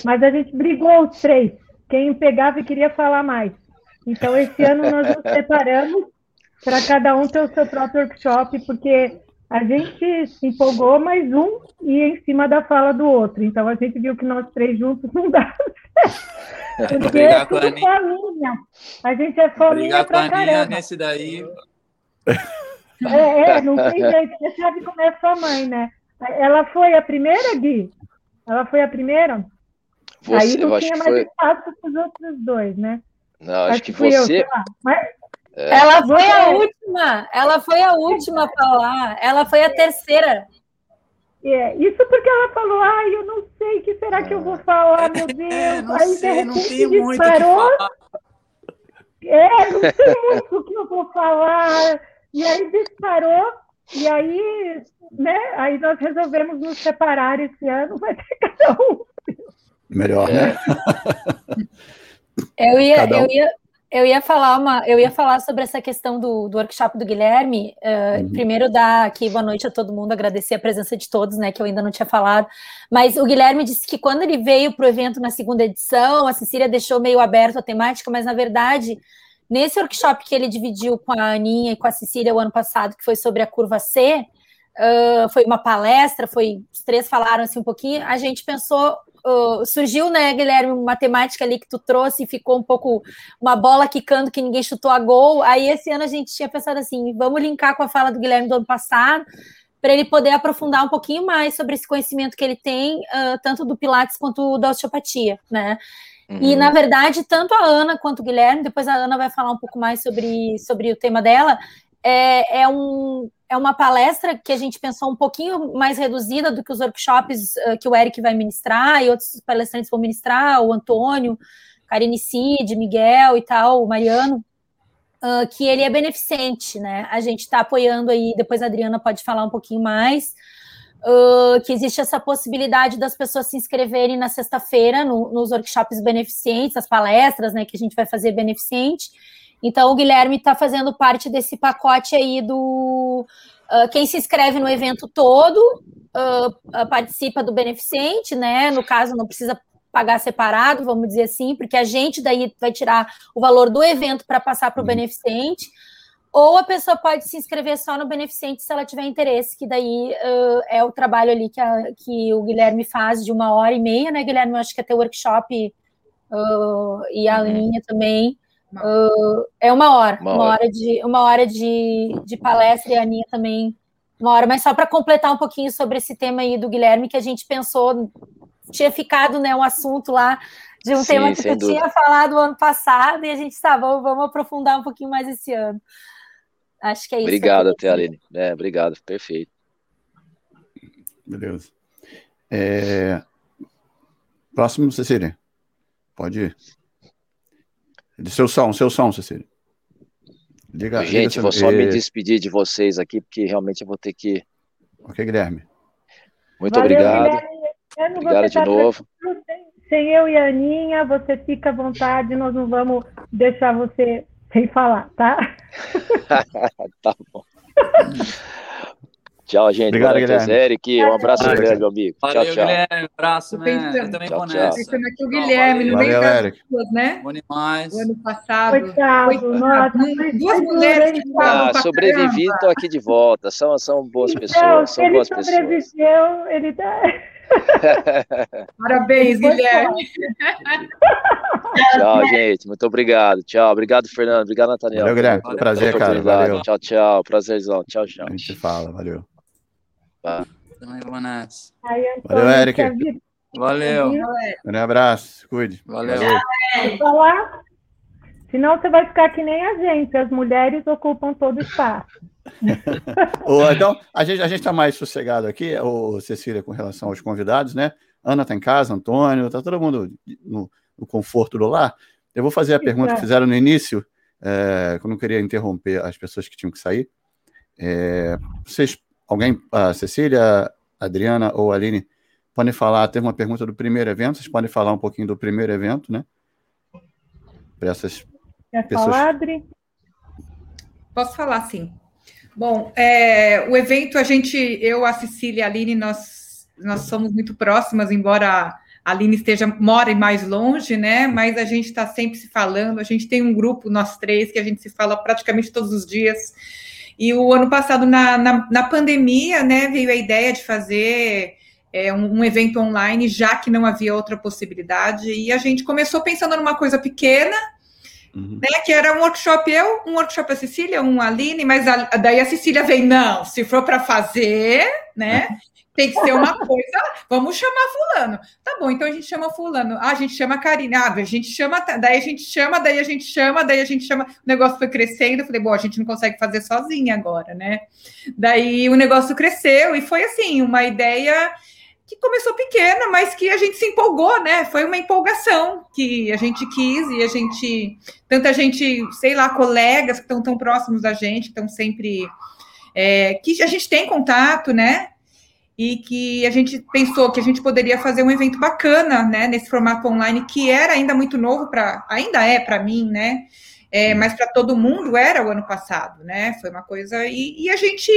mas a gente brigou os três, quem pegava e queria falar mais. Então, esse ano nós nos separamos para cada um ter o seu próprio workshop, porque a gente se empolgou, mais um ia em cima da fala do outro. Então a gente viu que nós três juntos não dá. Porque é tudo fominha. A gente é fominha pra caramba. nesse daí. É, é, não tem jeito. Você sabe como é sua mãe, né? Ela foi a primeira, Gui? Ela foi a primeira? Você, Aí não tinha mais foi... espaço para os outros dois, né? Não, acho, acho que, que você. Eu, Mas é. Ela foi a última, ela foi a última a falar, ela foi a terceira. É, isso porque ela falou, ai, eu não sei o que será que eu vou falar, meu Deus. É, não Aí sei, de repente disparou. É, não sei muito o que eu vou falar. E aí disparou, e aí, né? Aí nós resolvemos nos separar esse ano, vai ter cada um. Melhor, né? Eu ia, um. eu ia, eu ia falar uma, eu ia falar sobre essa questão do, do workshop do Guilherme. Uh, uhum. Primeiro dar aqui boa noite a todo mundo, agradecer a presença de todos, né? Que eu ainda não tinha falado. Mas o Guilherme disse que quando ele veio para o evento na segunda edição, a Cecília deixou meio aberto a temática, mas na verdade, nesse workshop que ele dividiu com a Aninha e com a Cecília o ano passado, que foi sobre a curva C, uh, foi uma palestra, foi os três falaram assim um pouquinho. A gente pensou uh, surgiu, né, Guilherme, uma temática ali que tu trouxe e ficou um pouco uma bola quicando que ninguém chutou a gol. Aí esse ano a gente tinha pensado assim, vamos linkar com a fala do Guilherme do ano passado, para ele poder aprofundar um pouquinho mais sobre esse conhecimento que ele tem, uh, tanto do Pilates quanto da osteopatia, né? Uhum. E, na verdade, tanto a Ana quanto o Guilherme, depois a Ana vai falar um pouco mais sobre, sobre o tema dela, é, é, um, é uma palestra que a gente pensou um pouquinho mais reduzida do que os workshops uh, que o Eric vai ministrar e outros palestrantes vão ministrar, o Antônio, Karine Cid, Miguel e tal, o Mariano, uh, que ele é beneficente, né? A gente está apoiando aí, depois a Adriana pode falar um pouquinho mais, uh, que existe essa possibilidade das pessoas se inscreverem na sexta-feira no, nos workshops beneficentes, as palestras, né, que a gente vai fazer beneficente, então, o Guilherme está fazendo parte desse pacote aí do. Uh, quem se inscreve no evento todo uh, participa do beneficente, né? No caso, não precisa pagar separado, vamos dizer assim, porque a gente daí vai tirar o valor do evento para passar para o uhum. beneficente. Ou a pessoa pode se inscrever só no beneficente se ela tiver interesse, que daí uh, é o trabalho ali que, a, que o Guilherme faz de uma hora e meia, né, Guilherme? Eu acho que até workshop uh, e a uhum. linha também. Uh, é uma hora, uma, uma hora. hora. de uma hora de, de palestra e a Aninha também uma hora, mas só para completar um pouquinho sobre esse tema aí do Guilherme que a gente pensou tinha ficado né um assunto lá de um Sim, tema que tu dúvida. tinha falado ano passado e a gente tá, vamos, vamos aprofundar um pouquinho mais esse ano. Acho que é isso. Obrigado, até Aline. É, obrigado, perfeito. Beleza. É... Próximo, Cecília. Pode ir. De seu som, seu som, Cecília. Diga, Gente, diga vou só me despedir de vocês aqui, porque realmente eu vou ter que. Ok, Guilherme. Muito Valeu, obrigado. Guilherme. Obrigado de tá novo. Sem eu e a Aninha, você fica à vontade, nós não vamos deixar você sem falar, tá? tá bom. Tchau, gente. Obrigado, Boa noite, Guilherme. Eric. Um abraço Valeu, grande, meu amigo. Valeu, tchau, tchau. Guilherme. Abraço. Pensando- Eu também Tchau, vou tchau. nessa. Pensando aqui o Tchau, Guilherme, meio Valeu, das duas, né? Bom demais. O ano passado. Coitado, Coitado, nossa, duas mulheres que hein? falam Ah, sobrevivi, tô aqui de volta. São, são boas Então, pessoas, são ele boas pessoas. sobreviveu, ele tá. Parabéns, Guilherme. Tchau, gente. Muito obrigado. Tchau. Obrigado, Fernando. Obrigado, Nathaniel. Valeu, Guilherme. pela- Prazer, cara. Valeu. Tchau, tchau. Prazerzão. Tchau, tchau. A gente se fala, valeu. Aí, Valeu, Antônio, Eric. Valeu. Um abraço, cuide. Valeu. falar? Senão você vai ficar que nem a gente, as mulheres ocupam todo o espaço. Então, a gente a está mais sossegado aqui, ô, Cecília, com relação aos convidados, né? Ana está em casa, Antônio, está todo mundo no, no conforto do lar. Eu vou fazer a pergunta que fizeram no início, é, que eu não queria interromper as pessoas que tinham que sair. É, vocês, alguém, a Cecília, a Adriana ou a Aline, podem falar, teve uma pergunta do primeiro evento, vocês podem falar um pouquinho do primeiro evento, né? Para essas Quer Pessoas- falar, Adri? Posso falar, sim. Bom, é, o evento, a gente, eu, a Cecília e a Aline, nós, nós somos muito próximas, embora a Aline esteja, mora mais longe, né? Mas a gente está sempre se falando, a gente tem um grupo, nós três, que a gente se fala praticamente todos os dias. E o ano passado, na, na, na pandemia, né, veio a ideia de fazer é, um, um evento online, já que não havia outra possibilidade. E a gente começou pensando numa coisa pequena, Uhum. né, que era um workshop eu, um workshop a Cecília, um a Aline, mas a- daí a Cecília vem, não, se for para fazer, né, tem que ser uma coisa, vamos chamar fulano. Tá bom, então a gente chama fulano. Ah, a gente chama Karina, ah, a gente chama, daí a gente chama, daí a gente chama, daí a gente chama. O negócio foi crescendo, eu falei, bom, a gente não consegue fazer sozinha agora, né? Daí o negócio cresceu e foi assim, uma ideia que começou pequena, mas que a gente se empolgou, né? Foi uma empolgação que a gente quis e a gente, tanta gente, sei lá, colegas que estão tão próximos da gente, estão sempre, é, que a gente tem contato, né? E que a gente pensou que a gente poderia fazer um evento bacana, né? Nesse formato online que era ainda muito novo para, ainda é para mim, né? É, mas para todo mundo era o ano passado, né? Foi uma coisa e, e a gente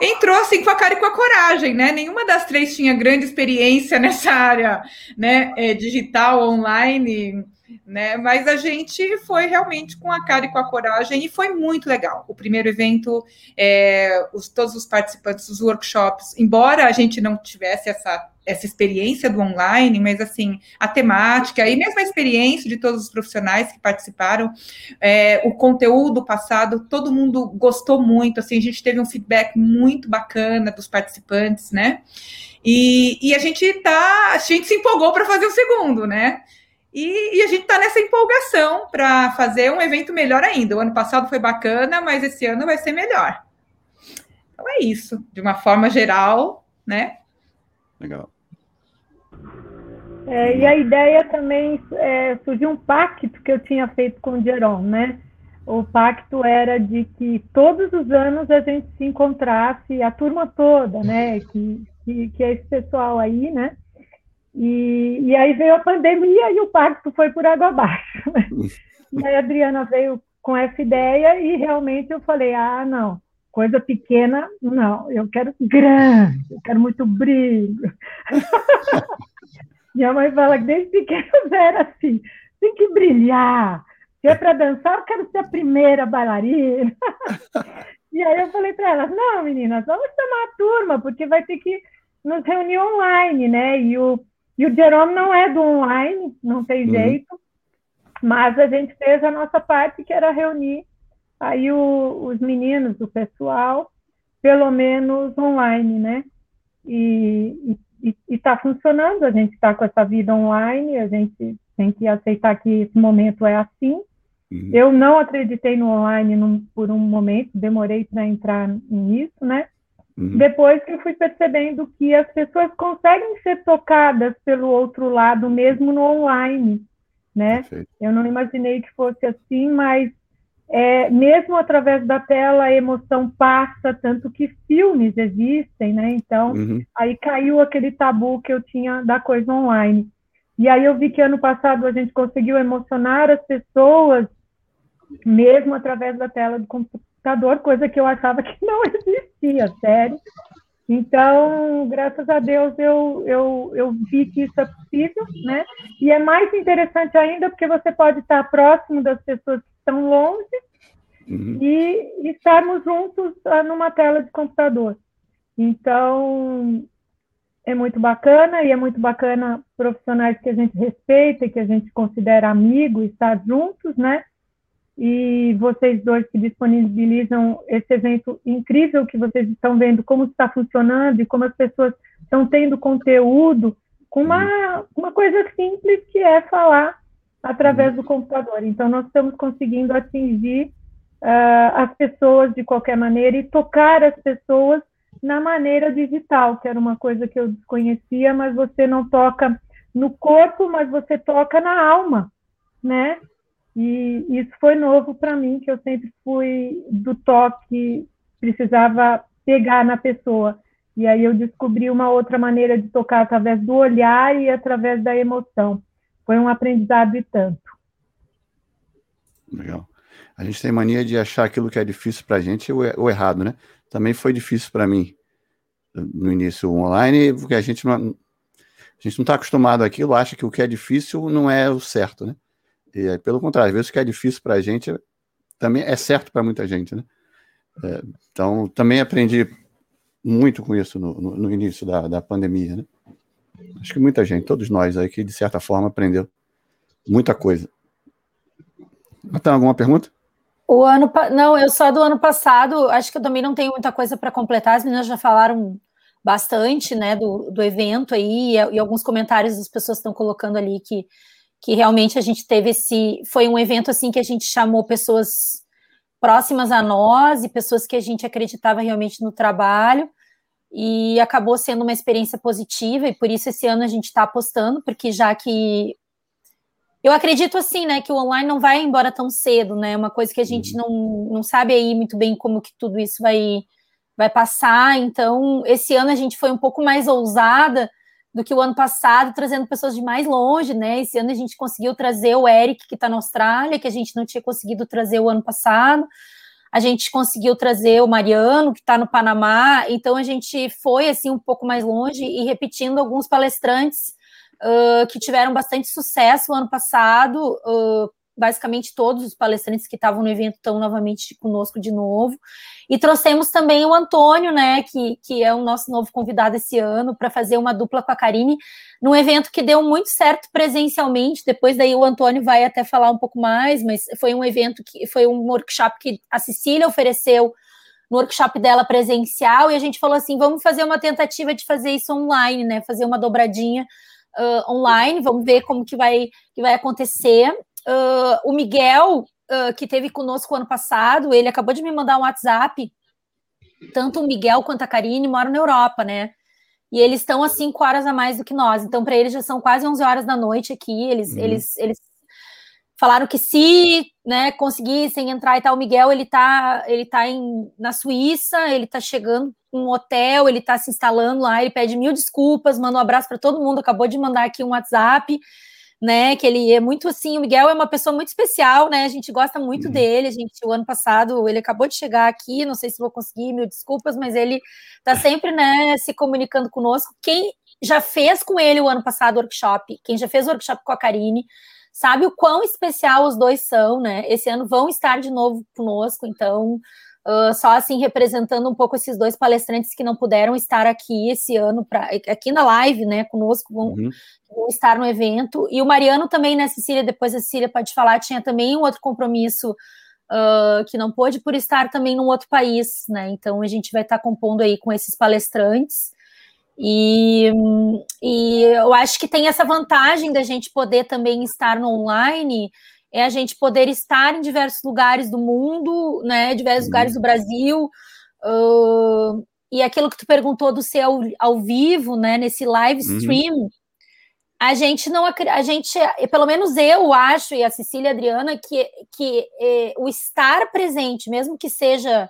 entrou assim com a cara e com a coragem, né? Nenhuma das três tinha grande experiência nessa área, né? é, digital, online, né? Mas a gente foi realmente com a cara e com a coragem e foi muito legal. O primeiro evento, é, os, todos os participantes dos workshops, embora a gente não tivesse essa essa experiência do online, mas assim, a temática e mesmo a experiência de todos os profissionais que participaram, é, o conteúdo passado, todo mundo gostou muito, assim, a gente teve um feedback muito bacana dos participantes, né? E, e a gente tá, a gente se empolgou para fazer o segundo, né? E, e a gente está nessa empolgação para fazer um evento melhor ainda. O ano passado foi bacana, mas esse ano vai ser melhor. Então é isso, de uma forma geral, né? Legal. É, e a ideia também é, surgiu um pacto que eu tinha feito com o Geron, né? O pacto era de que todos os anos a gente se encontrasse, a turma toda, né? Que, que, que é esse pessoal aí, né? E, e aí veio a pandemia e o pacto foi por água abaixo. Né? E aí a Adriana veio com essa ideia e realmente eu falei, ah, não, coisa pequena, não, eu quero grande, eu quero muito brilho. Minha mãe fala que desde pequena era assim, tem que brilhar. Se é para dançar, eu quero ser a primeira bailarina. E aí eu falei para elas, não, meninas, vamos chamar a turma, porque vai ter que nos reunir online, né? E o, e o Jerome não é do online, não tem Uhum. jeito, mas a gente fez a nossa parte, que era reunir aí o- os meninos, o pessoal, pelo menos online, né? E está funcionando, a gente está com essa vida online, a gente tem que aceitar que esse momento é assim. Uhum. Eu não acreditei no online num- por um momento, demorei para entrar nisso, né? Uhum. Depois que eu fui percebendo que as pessoas conseguem ser tocadas pelo outro lado, mesmo no online, né? Perfeito. Eu não imaginei que fosse assim, mas é, mesmo através da tela a emoção passa, tanto que filmes existem, né? Então, Uhum. aí caiu aquele tabu que eu tinha da coisa online. E aí eu vi que ano passado a gente conseguiu emocionar as pessoas, mesmo através da tela do computador, coisa que eu achava que não existia. série. Então, graças a Deus, eu, eu, eu vi que isso é possível, né? E é mais interessante ainda porque você pode estar próximo das pessoas que estão longe uhum. e, e estarmos juntos ah, numa tela de computador. Então, é muito bacana e é muito bacana profissionais que a gente respeita, que a gente considera amigo, estar juntos, né? E vocês dois que disponibilizam esse evento incrível que vocês estão vendo como está funcionando e como as pessoas estão tendo conteúdo com uma, uma coisa simples que é falar através do computador. Então, nós estamos conseguindo atingir uh, as pessoas de qualquer maneira e tocar as pessoas na maneira digital, que era uma coisa que eu desconhecia, mas você não toca no corpo, mas você toca na alma, né? E isso foi novo para mim, que eu sempre fui do toque, precisava pegar na pessoa. E aí eu descobri uma outra maneira de tocar através do olhar e através da emoção. Foi um aprendizado e tanto. Legal. A gente tem mania de achar aquilo que é difícil para a gente o errado, né? Também foi difícil para mim no início online, porque a gente não, a gente não está acostumado àquilo, acha que o que é difícil não é o certo, né? E pelo contrário, às vezes o que é difícil para a gente também é certo para muita gente, né? É, então, também aprendi muito com isso no, no, no início da, da pandemia, né? Acho que muita gente, todos nós aí, que de certa forma aprendeu muita coisa. Tem alguma pergunta? O ano não, eu só do ano passado, acho que eu também não tenho muita coisa para completar. As meninas já falaram bastante, né, do, do evento aí e, e alguns comentários das pessoas estão colocando ali que que realmente a gente teve esse. Foi um evento assim que a gente chamou pessoas próximas a nós e pessoas que a gente acreditava realmente no trabalho. E acabou sendo uma experiência positiva, e por isso esse ano a gente está apostando, porque já que eu acredito assim, né, que o online não vai embora tão cedo, né? É uma coisa que a gente uhum. não, não sabe aí muito bem como que tudo isso vai, vai passar. Então, esse ano a gente foi um pouco mais ousada do que o ano passado, trazendo pessoas de mais longe, né? Esse ano a gente conseguiu trazer o Eric, que está na Austrália, que a gente não tinha conseguido trazer o ano passado. A gente conseguiu trazer o Mariano, que está no Panamá. Então a gente foi assim um pouco mais longe e repetindo alguns palestrantes uh, que tiveram bastante sucesso o ano passado. Uh, basicamente todos os palestrantes que estavam no evento estão novamente conosco de novo. E trouxemos também o Antônio, né, que, que é o nosso novo convidado esse ano, para fazer uma dupla com a Karine, num evento que deu muito certo presencialmente. Depois daí o Antônio vai até falar um pouco mais, mas foi um evento que foi um workshop que a Cecília ofereceu no workshop dela presencial, e a gente falou assim: vamos fazer uma tentativa de fazer isso online, né? Fazer uma dobradinha uh, online, vamos ver como que vai, que vai acontecer. Uh, o Miguel, uh, que teve conosco ano passado, ele acabou de me mandar um WhatsApp. Tanto o Miguel quanto a Karine moram na Europa, né? E eles estão a cinco horas a mais do que nós. Então, para eles já são quase 11 horas da noite aqui. Eles, uhum. eles, eles falaram que se né, conseguissem entrar e tal, o Miguel ele tá, ele tá em, na Suíça, ele tá chegando um hotel, ele tá se instalando lá, ele pede mil desculpas, manda um abraço para todo mundo, acabou de mandar aqui um WhatsApp né? Que ele é muito assim, o Miguel é uma pessoa muito especial, né? A gente gosta muito uhum. dele. A gente, o ano passado, ele acabou de chegar aqui, não sei se vou conseguir, mil desculpas, mas ele tá sempre, né, se comunicando conosco. Quem já fez com ele o ano passado o workshop, quem já fez o workshop com a Karine, sabe o quão especial os dois são, né? Esse ano vão estar de novo conosco, então Uh, só assim representando um pouco esses dois palestrantes que não puderam estar aqui esse ano para aqui na live, né, conosco vão, uhum. vão, estar no evento. E o Mariano também, né, Cecília, depois a Cecília pode falar, tinha também um outro compromisso uh, que não pôde por estar também num outro país, né, então a gente vai estar compondo aí com esses palestrantes. E, e eu acho que tem essa vantagem da gente poder também estar no online é a gente poder estar em diversos lugares do mundo, né, diversos uhum. lugares do Brasil, uh, e aquilo que tu perguntou do ser ao, ao vivo, né, nesse live uhum. stream, uhum. a gente não, a gente, pelo menos eu acho, e a Cecília e a Adriana, que, que eh, o estar presente, mesmo que seja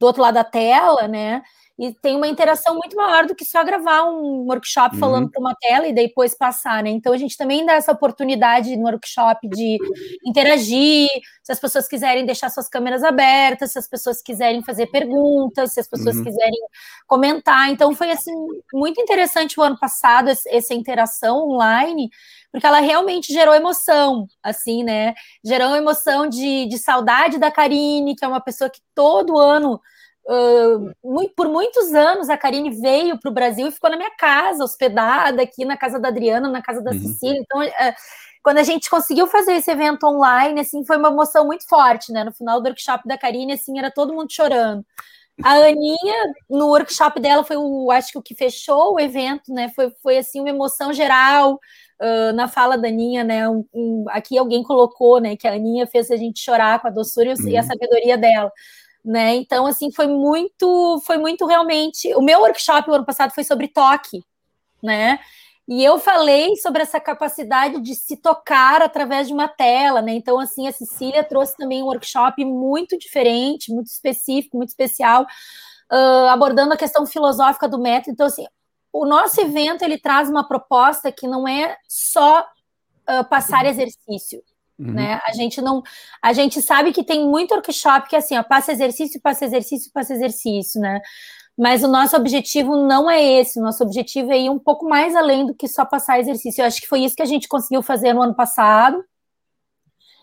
do outro lado da tela, né, e tem uma interação muito maior do que só gravar um workshop uhum. falando para uma tela e depois passar, né? Então a gente também dá essa oportunidade no workshop de interagir, se as pessoas quiserem deixar suas câmeras abertas, se as pessoas quiserem fazer perguntas, se as pessoas uhum. quiserem comentar. Então foi assim muito interessante o ano passado essa interação online, porque ela realmente gerou emoção, assim, né? Gerou emoção de, de saudade da Karine, que é uma pessoa que todo ano Uh, muito, por muitos anos a Karine veio para o Brasil e ficou na minha casa, hospedada aqui na casa da Adriana, na casa da uhum. Cecília. Então, uh, quando a gente conseguiu fazer esse evento online, assim, foi uma emoção muito forte, né? No final do workshop da Karine, assim, era todo mundo chorando. A Aninha, no workshop dela, foi o, acho que o que fechou o evento, né? Foi, foi assim, uma emoção geral. Uh, na fala da Aninha, né? Um, um, aqui alguém colocou, né, que a Aninha fez a gente chorar com a doçura e, uhum. e a sabedoria dela né? Então, assim, foi muito, foi muito realmente. O meu workshop o ano passado foi sobre toque, né? E eu falei sobre essa capacidade de se tocar através de uma tela, né? Então, assim, a Cecília trouxe também um workshop muito diferente, muito específico, muito especial, uh, abordando a questão filosófica do método. Então, assim, o nosso evento ele traz uma proposta que não é só uh, passar exercício, Uhum. Né? A gente não, a gente sabe que tem muito workshop que é assim, ó, passa exercício, passa exercício, passa exercício, né? Mas o nosso objetivo não é esse, o nosso objetivo é ir um pouco mais além do que só passar exercício. Eu acho que foi isso que a gente conseguiu fazer no ano passado.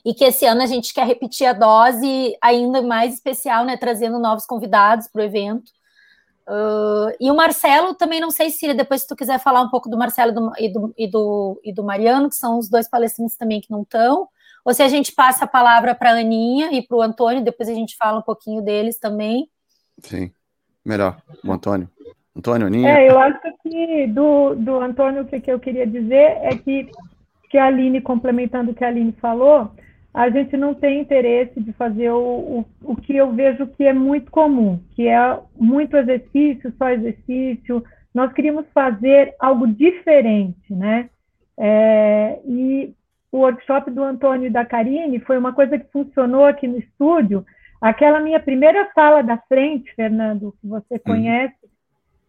E que esse ano a gente quer repetir a dose ainda mais especial, né? Trazendo novos convidados para o evento. Uh, e o Marcelo também não sei se depois se tu quiser falar um pouco do Marcelo e, do, e, do, e do Mariano, que são os dois palestrantes também que não estão ou se a gente passa a palavra para a Aninha e para o Antônio, depois a gente fala um pouquinho deles também. Sim, melhor. O Antônio. Antônio, Aninha. É, eu acho que do, do Antônio, o que, que eu queria dizer é que, que a Aline, complementando o que a Aline falou, a gente não tem interesse de fazer o, o, o que eu vejo que é muito comum, que é muito exercício, só exercício. Nós queríamos fazer algo diferente, né? É, e o workshop do Antônio e da Karine foi uma coisa que funcionou aqui no estúdio. Aquela minha primeira sala da frente, Fernando, que você conhece,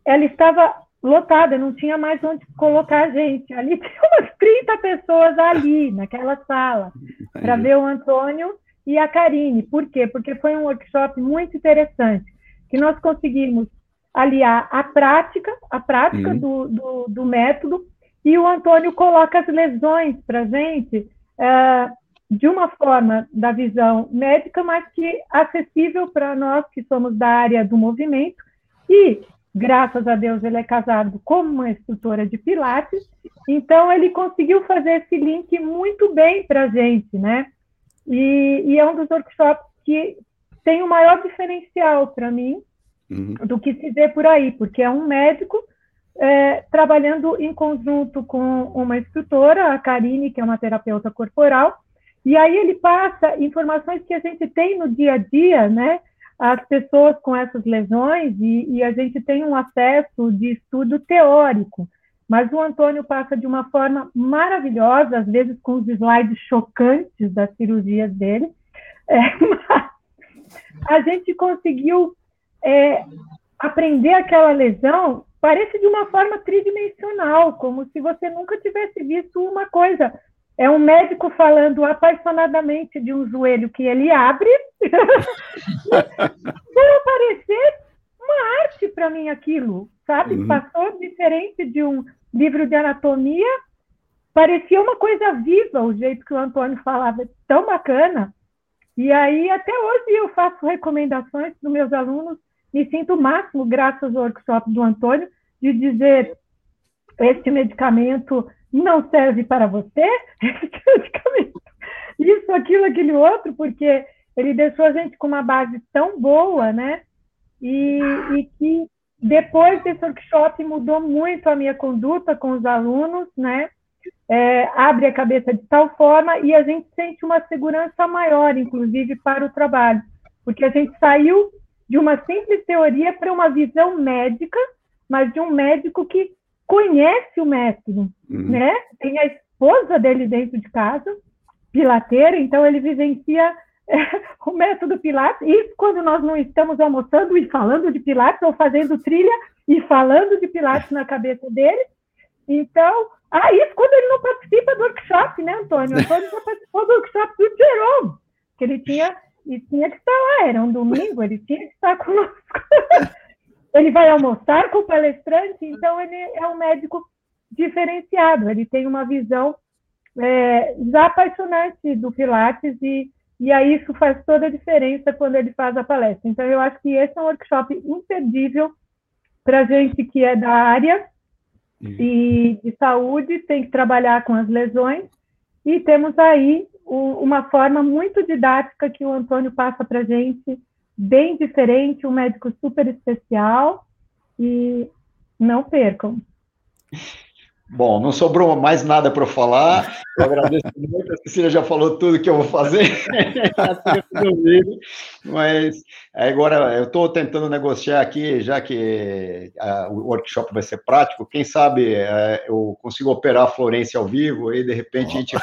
ela estava lotada, não tinha mais onde colocar a gente. Ali tinha umas 30 pessoas ali, naquela sala, para ver o Antônio e a Karine. Por quê? Porque foi um workshop muito interessante, que nós conseguimos aliar a prática, a prática uhum. do, do, do método, e o Antônio coloca as lesões para a gente é, de uma forma da visão médica, mas que acessível para nós que somos da área do movimento. E, graças a Deus, ele é casado com uma instrutora de Pilates, então ele conseguiu fazer esse link muito bem para a gente, né? E, e, é um dos workshops que tem o maior diferencial para mim uhum. do que se vê por aí, porque é um médico é, trabalhando em conjunto com uma instrutora, a Karine, que é uma terapeuta corporal, e aí ele passa informações que a gente tem no dia a dia, né? As pessoas com essas lesões, e, e a gente tem um acesso de estudo teórico, mas o Antônio passa de uma forma maravilhosa, às vezes com os slides chocantes das cirurgias dele, é, a gente conseguiu é, aprender aquela lesão parece de uma forma tridimensional, como se você nunca tivesse visto uma coisa. É um médico falando apaixonadamente de um joelho que ele abre. Vai aparecer uma arte para mim aquilo, sabe? Uhum. Passou diferente de um livro de anatomia, parecia uma coisa viva, o jeito que o Antônio falava, tão bacana. E aí, até hoje, eu faço recomendações para meus alunos me sinto o máximo, graças ao workshop do Antônio, de dizer este medicamento não serve para você, este medicamento, isso, aquilo, aquele outro, porque ele deixou a gente com uma base tão boa, né? E, e que depois desse workshop mudou muito a minha conduta com os alunos, né? É, abre a cabeça de tal forma e a gente sente uma segurança maior, inclusive, para o trabalho, porque a gente saiu de uma simples teoria para uma visão médica, mas de um médico que conhece o método, uhum. né? Tem a esposa dele dentro de casa, pilateira, então ele vivencia o método Pilates, isso quando nós não estamos almoçando e falando de Pilates, ou fazendo trilha e falando de Pilates na cabeça dele. Então, ah, isso quando ele não participa do workshop, né, Antônio? Antônio já participou do workshop do Jerome, que ele tinha, e tinha que estar lá, era um domingo, ele tinha que estar conosco. ele vai almoçar com o palestrante, então ele é um médico diferenciado, ele tem uma visão é, já apaixonante do Pilates e, e aí isso faz toda a diferença quando ele faz a palestra. Então, eu acho que esse é um workshop imperdível para gente que é da área e de saúde, tem que trabalhar com as lesões, e temos aí uma forma muito didática que o Antônio passa para gente, bem diferente, um médico super especial, e não percam. Bom, não sobrou mais nada para falar. Eu agradeço muito. A Cecília já falou tudo que eu vou fazer. Mas agora eu estou tentando negociar aqui, já que a, o workshop vai ser prático. Quem sabe é, eu consigo operar a Florência ao vivo e de repente a gente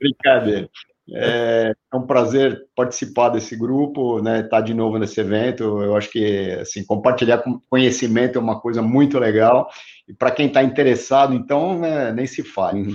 Brincadeira. É, é, um prazer participar desse grupo, né? Estar tá de novo nesse evento. Eu acho que assim compartilhar conhecimento é uma coisa muito legal e para quem está interessado, então né, nem se fale. Uhum.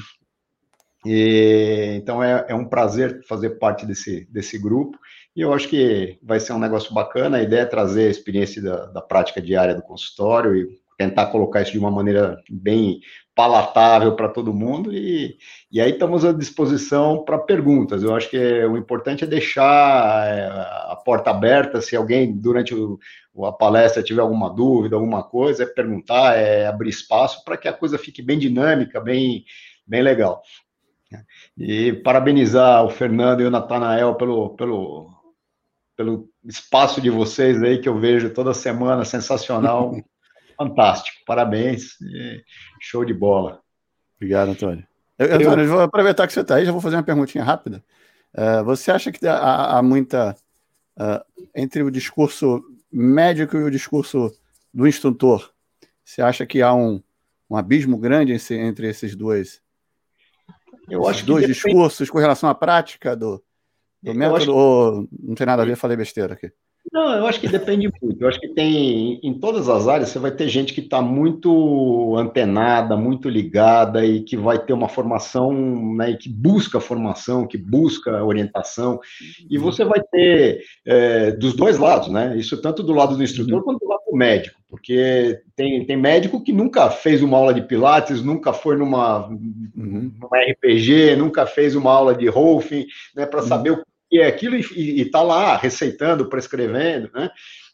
E, então é, é, um prazer fazer parte desse, desse grupo e eu acho que vai ser um negócio bacana. A ideia é trazer a experiência da, da prática diária do consultório e tentar colocar isso de uma maneira bem palatável para todo mundo e, e aí estamos à disposição para perguntas. Eu acho que o importante é deixar é, a porta aberta, se alguém durante o, a palestra tiver alguma dúvida, alguma coisa, é perguntar, é abrir espaço para que a coisa fique bem dinâmica, bem, bem legal. E parabenizar o Fernando e o Natanael pelo, pelo, pelo espaço de vocês aí que eu vejo toda semana, sensacional. fantástico, parabéns, show de bola. Obrigado, Antônio. Eu, Antônio, eu vou aproveitar que você está aí, já vou fazer uma perguntinha rápida. Uh, você acha que há, há muita. Uh, entre o discurso médico e o discurso do instrutor, você acha que há um, um abismo grande entre esses dois? Eu esses acho dois depende... discursos com relação à prática do, do método, acho... ou não tem nada a ver, falei besteira aqui? Não, eu acho que depende muito. Eu acho que tem, em todas as áreas, você vai ter gente que está muito antenada, muito ligada e que vai ter uma formação, né, e que busca formação, que busca orientação. E uhum. você vai ter é, dos dois lados, né? Isso tanto do lado do instrutor uhum. quanto do lado do médico, porque tem, tem médico que nunca fez uma aula de Pilates, nunca foi numa, uhum. numa RPG, nunca fez uma aula de Rolfing, né, para saber o e é aquilo e está lá receitando, prescrevendo, né?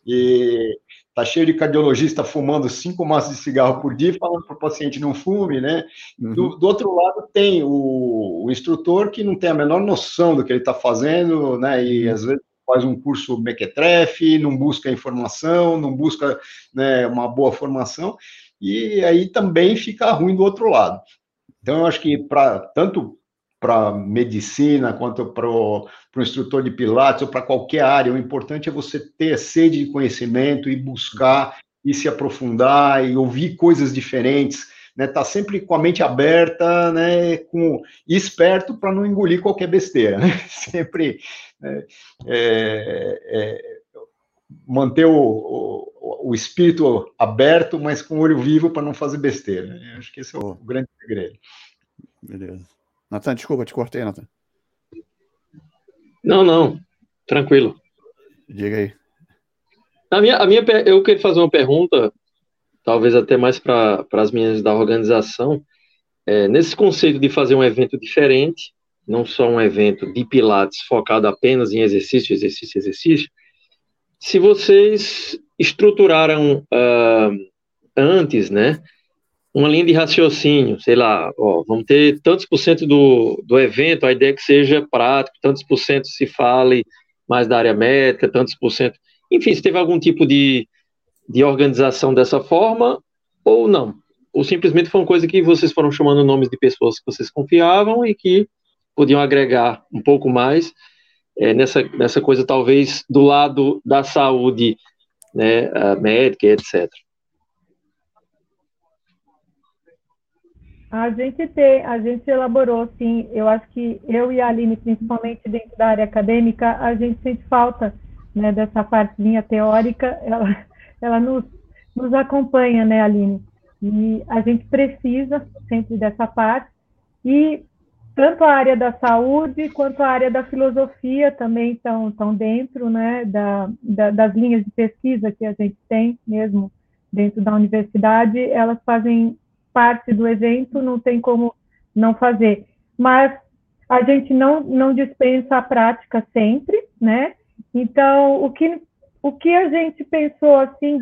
E tá cheio de cardiologista fumando cinco maços de cigarro por dia, falando para o paciente não fume, né? Uhum. Do, do, outro lado tem o, o, instrutor que não tem a menor noção do que ele está fazendo, né? E uhum. às vezes faz um curso mequetrefe, não busca informação, não busca né, uma boa formação, e aí também fica ruim do outro lado. Então, eu acho que para tanto para medicina, quanto para o instrutor de pilates, ou para qualquer área. O importante é você ter sede de conhecimento e buscar e se aprofundar e ouvir coisas diferentes, né? Tá sempre com a mente aberta, né? Com esperto para não engolir qualquer besteira, né? Sempre né? É, é, manter o, o, o, espírito aberto, mas com o olho vivo para não fazer besteira. Né? Acho que esse é o, o grande segredo. Beleza. Natan, desculpa, te cortei, Natan. Não, não, tranquilo. Diga aí. A minha, a minha, eu queria fazer uma pergunta, talvez até mais para as meninas da organização, é, nesse conceito de fazer um evento diferente, não só um evento de Pilates focado apenas em exercício, exercício, exercício, se vocês estruturaram uh, antes, né, uma linha de raciocínio, sei lá, ó, vamos ter tantos por cento do, do evento, a ideia é que seja prático, tantos por cento se fale mais da área médica, tantos por cento. Enfim, se teve algum tipo de, de organização dessa forma ou não. Ou simplesmente foi uma coisa que vocês foram chamando nomes de pessoas que vocês confiavam e que podiam agregar um pouco mais é, nessa, nessa coisa, talvez, do lado da saúde né, médica, etc. A gente tem, a gente elaborou, sim. Eu acho que eu e a Aline, principalmente dentro da área acadêmica, a gente sente falta né, dessa partezinha teórica. Ela, ela nos, nos acompanha, né, Aline? E a gente precisa sempre dessa parte. E tanto a área da saúde quanto a área da filosofia também estão, estão dentro né, da, da, das linhas de pesquisa que a gente tem mesmo dentro da universidade, elas fazem parte do evento, não tem como não fazer. Mas a gente não, não dispensa a prática sempre, né? Então, o que, o que a gente pensou, assim,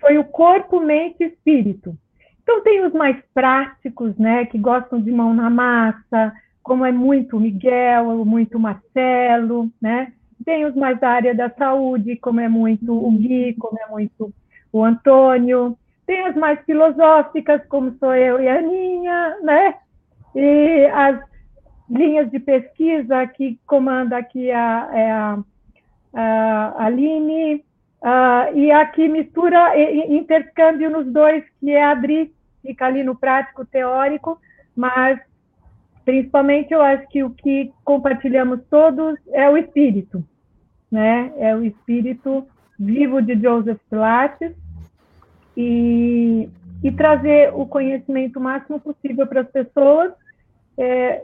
foi o corpo, mente e espírito. Então, tem os mais práticos, né, que gostam de mão na massa, como é muito Miguel, muito Marcelo, né? Tem os mais da área da saúde, como é muito o Gui, como é muito o Antônio tem as mais filosóficas, como sou eu e a Aninha, né? E as linhas de pesquisa que comanda aqui a, é a, a Aline, uh, e aqui mistura intercâmbio nos dois, que é a Adri, fica ali no prático teórico, mas principalmente eu acho que o que compartilhamos todos é o espírito, né? É o espírito vivo de Joseph Pilates, e, e trazer o conhecimento máximo possível para as pessoas é,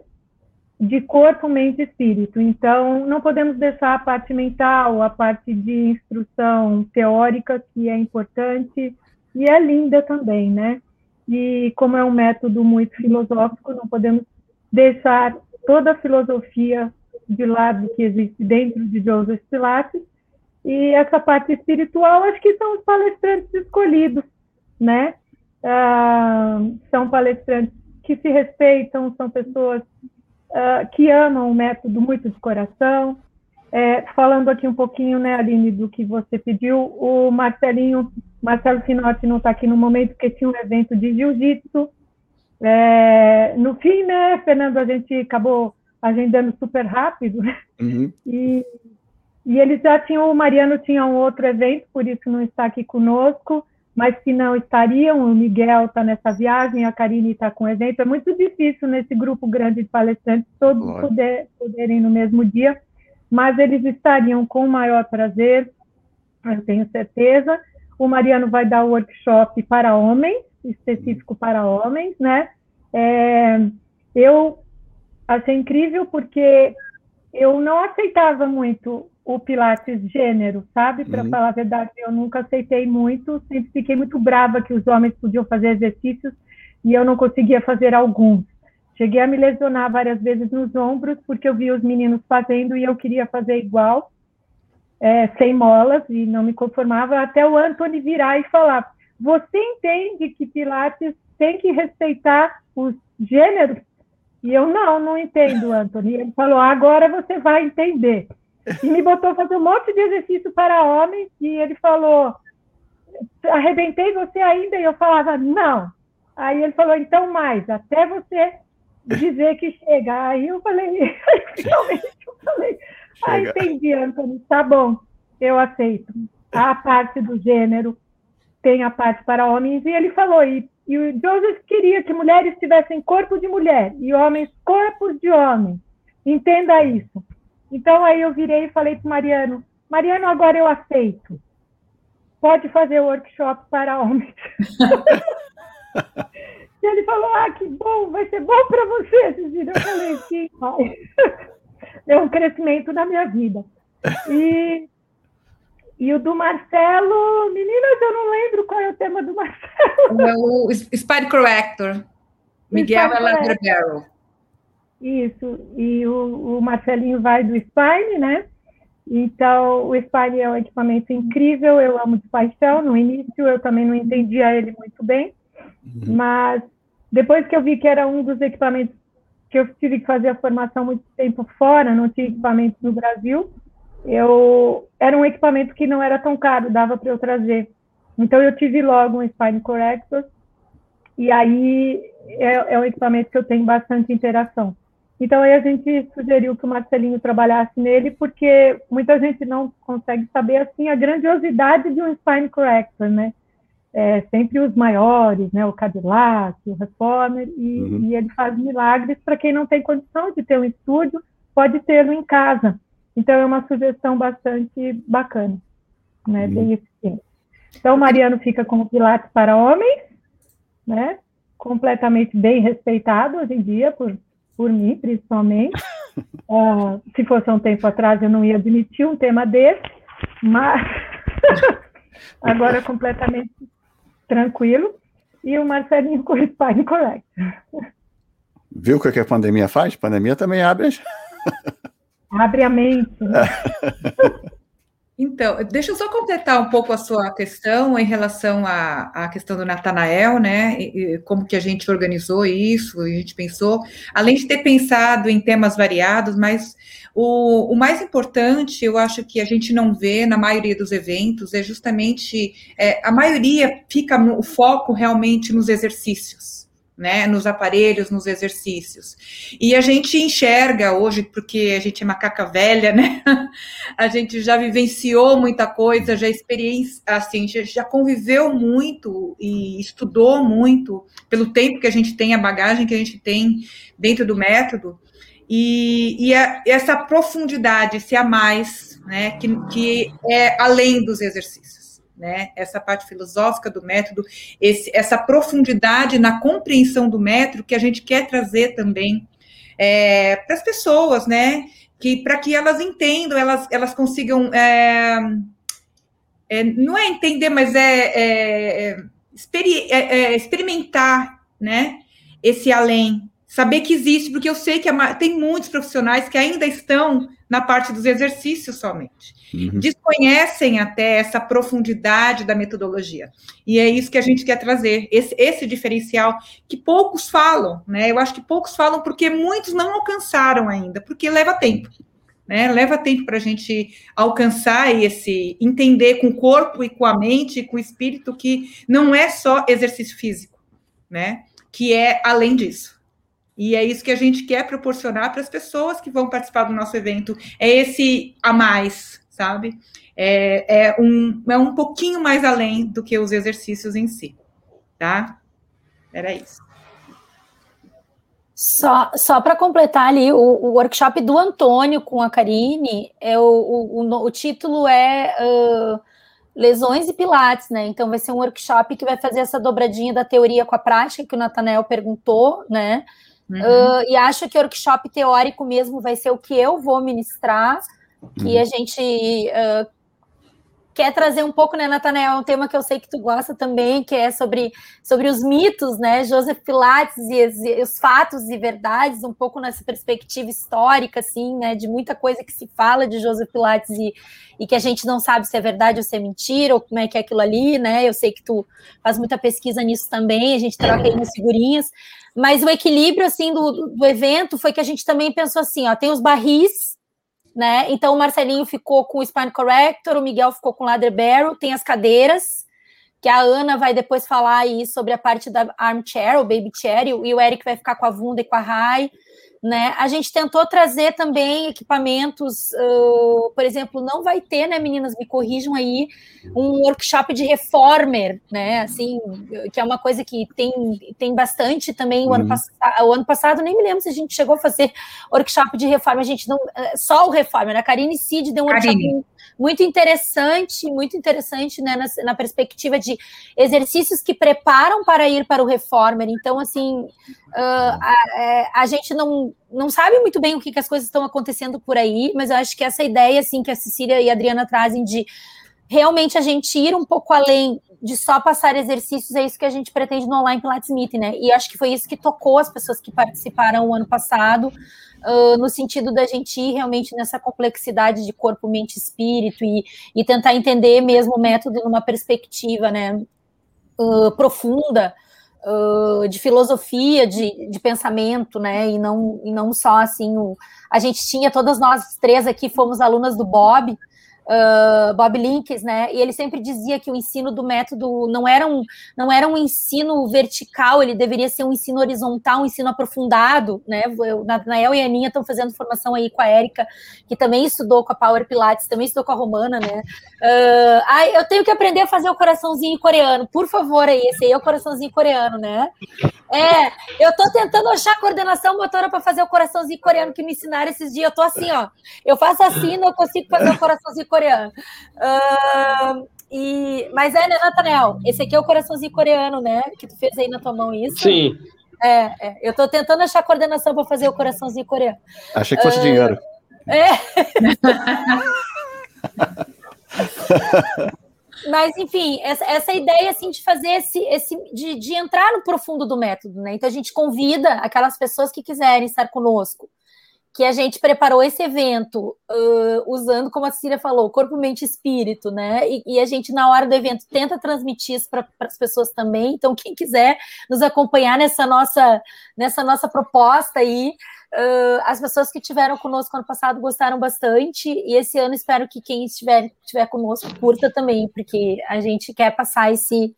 de corpo, mente e espírito. Então, não podemos deixar a parte mental, a parte de instrução teórica, que é importante e é linda também, né? E como é um método muito filosófico, não podemos deixar toda a filosofia de lado que existe dentro de Joseph Pilates e essa parte espiritual, acho que são os palestrantes escolhidos, né? Ah, são palestrantes que se respeitam, são pessoas ah, que amam o método muito de coração. É, falando aqui um pouquinho, né, Aline, do que você pediu, o Marcelinho, Marcelo Finotti não está aqui no momento, porque tinha um evento de jiu-jitsu. É, no fim, né, Fernando, a gente acabou agendando super rápido, uhum. e e eles já tinham, o Mariano tinha um outro evento, por isso não está aqui conosco, mas que não estariam, o Miguel está nessa viagem, a Karine está com o evento. É muito difícil nesse grupo grande de palestrantes todos poder, poderem no mesmo dia, mas eles estariam com o maior prazer, eu tenho certeza. O Mariano vai dar o workshop para homens, específico para homens, né? É, eu achei incrível porque eu não aceitava muito o Pilates gênero, sabe? Para uhum. falar a verdade, eu nunca aceitei muito, sempre fiquei muito brava que os homens podiam fazer exercícios e eu não conseguia fazer alguns. Cheguei a me lesionar várias vezes nos ombros porque eu via os meninos fazendo e eu queria fazer igual, é, sem molas, e não me conformava, até o Anthony virar e falar: Você entende que Pilates tem que respeitar os gêneros? E eu, não, não entendo, Anthony. Ele falou: Agora você vai entender e me botou a fazer um monte de exercício para homens, e ele falou, arrebentei você ainda? E eu falava, não. Aí ele falou, então mais, até você dizer que chega. Aí eu falei, finalmente eu falei, ah, entendi, Antônio, tá bom, eu aceito. A parte do gênero tem a parte para homens, e ele falou, e, e o Joseph queria que mulheres tivessem corpo de mulher e homens corpos de homem. Entenda isso. Então aí eu virei e falei para o Mariano, Mariano, agora eu aceito. Pode fazer o workshop para homens. e ele falou, ah, que bom, vai ser bom para você, Cecília. Eu falei, sim, pai. É um crescimento na minha vida. E, e o do Marcelo, meninas, eu não lembro qual é o tema do Marcelo. É o Spine Corrector. Miguel Barrow. Isso, e o, o, Marcelinho vai do Spine, né? Então, o Spine é um equipamento incrível, eu amo de paixão. No início, eu também não entendia ele muito bem, uhum. mas depois que eu vi que era um dos equipamentos que eu tive que fazer a formação muito tempo fora, não tinha equipamento no Brasil, eu era um equipamento que não era tão caro, dava para eu trazer. Então, eu tive logo um Spine Corrector, e aí é, é um equipamento que eu tenho bastante interação. Então, aí a gente sugeriu que o Marcelinho trabalhasse nele, porque muita gente não consegue saber, assim, a grandiosidade de um spine corrector, né? é, sempre os maiores, né, o Cadillac, o Reformer, e, uhum. e ele faz milagres para quem não tem condição de ter um estúdio, pode tê-lo em casa. Então é uma sugestão bastante bacana, né, uhum. bem eficiente. Então o Mariano fica com o Pilates para homens, né, completamente bem respeitado hoje em dia por, por mim, principalmente. Uh, se fosse um tempo atrás eu não ia admitir um tema desse, mas agora é completamente tranquilo, e o Marcelinho com o Spine Correct. Viu o que a pandemia faz? A pandemia também abre as... Abre a mente. Né? Então, deixa eu só completar um pouco a sua questão em relação à, à questão do Natanael, né? E, e como que a gente organizou isso, a gente pensou, além de ter pensado em temas variados, mas o, o, mais importante, eu acho que a gente não vê na maioria dos eventos, é justamente é, a maioria fica no o foco realmente nos exercícios. Né, nos aparelhos, nos exercícios. E a gente enxerga hoje, porque a gente é macaca velha, né? A gente já vivenciou muita coisa, já experiência, assim, já, já conviveu muito e estudou muito pelo tempo que a gente tem, a bagagem que a gente tem dentro do método. E, e a, essa profundidade, esse a mais, né, que, que é além dos exercícios, né, essa parte filosófica do método, esse, essa profundidade na compreensão do método que a gente quer trazer também é, para as pessoas, né, que para que elas entendam, elas, elas consigam, é, é, não é entender, mas é, é, é, é experimentar, né, esse além, saber que existe, porque eu sei que tem muitos profissionais que ainda estão na parte dos exercícios somente. Uhum. Desconhecem até essa profundidade da metodologia. E é isso que a gente quer trazer, esse, esse diferencial que poucos falam, né? Eu acho que poucos falam porque muitos não alcançaram ainda, porque leva tempo. Né, leva tempo para a gente alcançar esse, entender com o corpo e com a mente e com o espírito que não é só exercício físico, né? Que é além disso. E é isso que a gente quer proporcionar para as pessoas que vão participar do nosso evento. É esse a mais, sabe? É, é, um, é um pouquinho mais além do que os exercícios em si, tá? Era isso. Só, só para completar ali, o, o, workshop do Antônio com a Karine, é o, o, o título é uh, Lesões e Pilates, né? Então vai ser um workshop que vai fazer essa dobradinha da teoria com a prática, que o Natanel perguntou, né? Uhum. Uh, e acho que o workshop teórico mesmo vai ser o que eu vou ministrar, que uhum. a gente uh, quer trazer um pouco, né, Natanael, um tema que eu sei que tu gosta também, que é sobre, sobre os mitos, né, Joseph Pilates e, e, os fatos e verdades, um pouco nessa perspectiva histórica, assim, né, de muita coisa que se fala de Joseph Pilates e, e que a gente não sabe se é verdade ou se é mentira, ou como é que é aquilo ali, né, eu sei que tu faz muita pesquisa nisso também, a gente troca aí umas figurinhas, mas o equilíbrio, assim, do, do evento foi que a gente também pensou assim, ó, tem os barris, né? Então o Marcelinho ficou com o Spine Corrector, o Miguel ficou com o Ladder Barrel, tem as cadeiras, que a Ana vai depois falar aí sobre a parte da armchair, o baby chair, e o Eric vai ficar com a Vunda e com a Rai. Né? A gente tentou trazer também equipamentos, uh, por exemplo, não vai ter, né, meninas, me corrijam aí, um workshop de reformer, né, assim, que é uma coisa que tem, tem bastante também. O, uhum. ano passado, o ano passado, nem me lembro se a gente chegou a fazer workshop de reforma, a gente não, eh, só o reformer, a Karine Cid deu um workshop muito interessante, muito interessante, né, na, na, perspectiva de exercícios que preparam para ir para o reformer. Então, assim, uh, a, é, a, gente não, não sabe muito bem o que, que as coisas estão acontecendo por aí, mas eu acho que essa ideia, assim, que a Cecília e a Adriana trazem de realmente a gente ir um pouco além de só passar exercícios, é isso que a gente pretende no Online Pilates Meeting, né? E acho que foi isso que tocou as pessoas que participaram o ano passado, uh, no sentido da gente ir realmente nessa complexidade de corpo, mente, espírito e, e tentar entender mesmo o método numa perspectiva, né, uh, profunda, uh, de filosofia, de, de pensamento, né, e não, e não só assim, o, a gente tinha, todas nós três aqui fomos alunas do Bob, uh, Bob Links, né? E ele sempre dizia que o ensino do método não era um, não era um ensino vertical, ele deveria ser um ensino horizontal, um ensino aprofundado, né? Eu, Nael e a Aninha estão fazendo formação aí com a Érica, que também estudou com a Power Pilates, também estudou com a Romana, né? Uh, ai, eu tenho que aprender a fazer o coraçãozinho coreano, por favor, aí, esse aí é o coraçãozinho coreano, né? É, eu tô tentando achar coordenação motora para fazer o coraçãozinho coreano que me ensinaram esses dias. Eu tô assim, ó. Eu faço assim, não consigo fazer o coraçãozinho coreano. Uh, e, mas é, né, Natanel? Esse aqui é o coraçãozinho coreano, né? Que tu fez aí na tua mão isso. Sim. É, é. eu tô tentando achar coordenação para fazer o coraçãozinho coreano. Achei que fosse uh, dinheiro. É. Mas, enfim, essa, essa ideia assim, de fazer esse, esse de, de entrar no profundo do método, né? Então a gente convida aquelas pessoas que quiserem estar conosco, que a gente preparou esse evento uh, usando, como a Cecília falou, corpo, mente e espírito, né? E, e a gente, na hora do evento, tenta transmitir isso para as pessoas também. Então, quem quiser nos acompanhar nessa nossa, nessa nossa proposta aí, Uh, as pessoas que tiveram conosco ano passado gostaram bastante, e esse ano espero que quem estiver, estiver conosco curta também, porque a gente quer passar esse,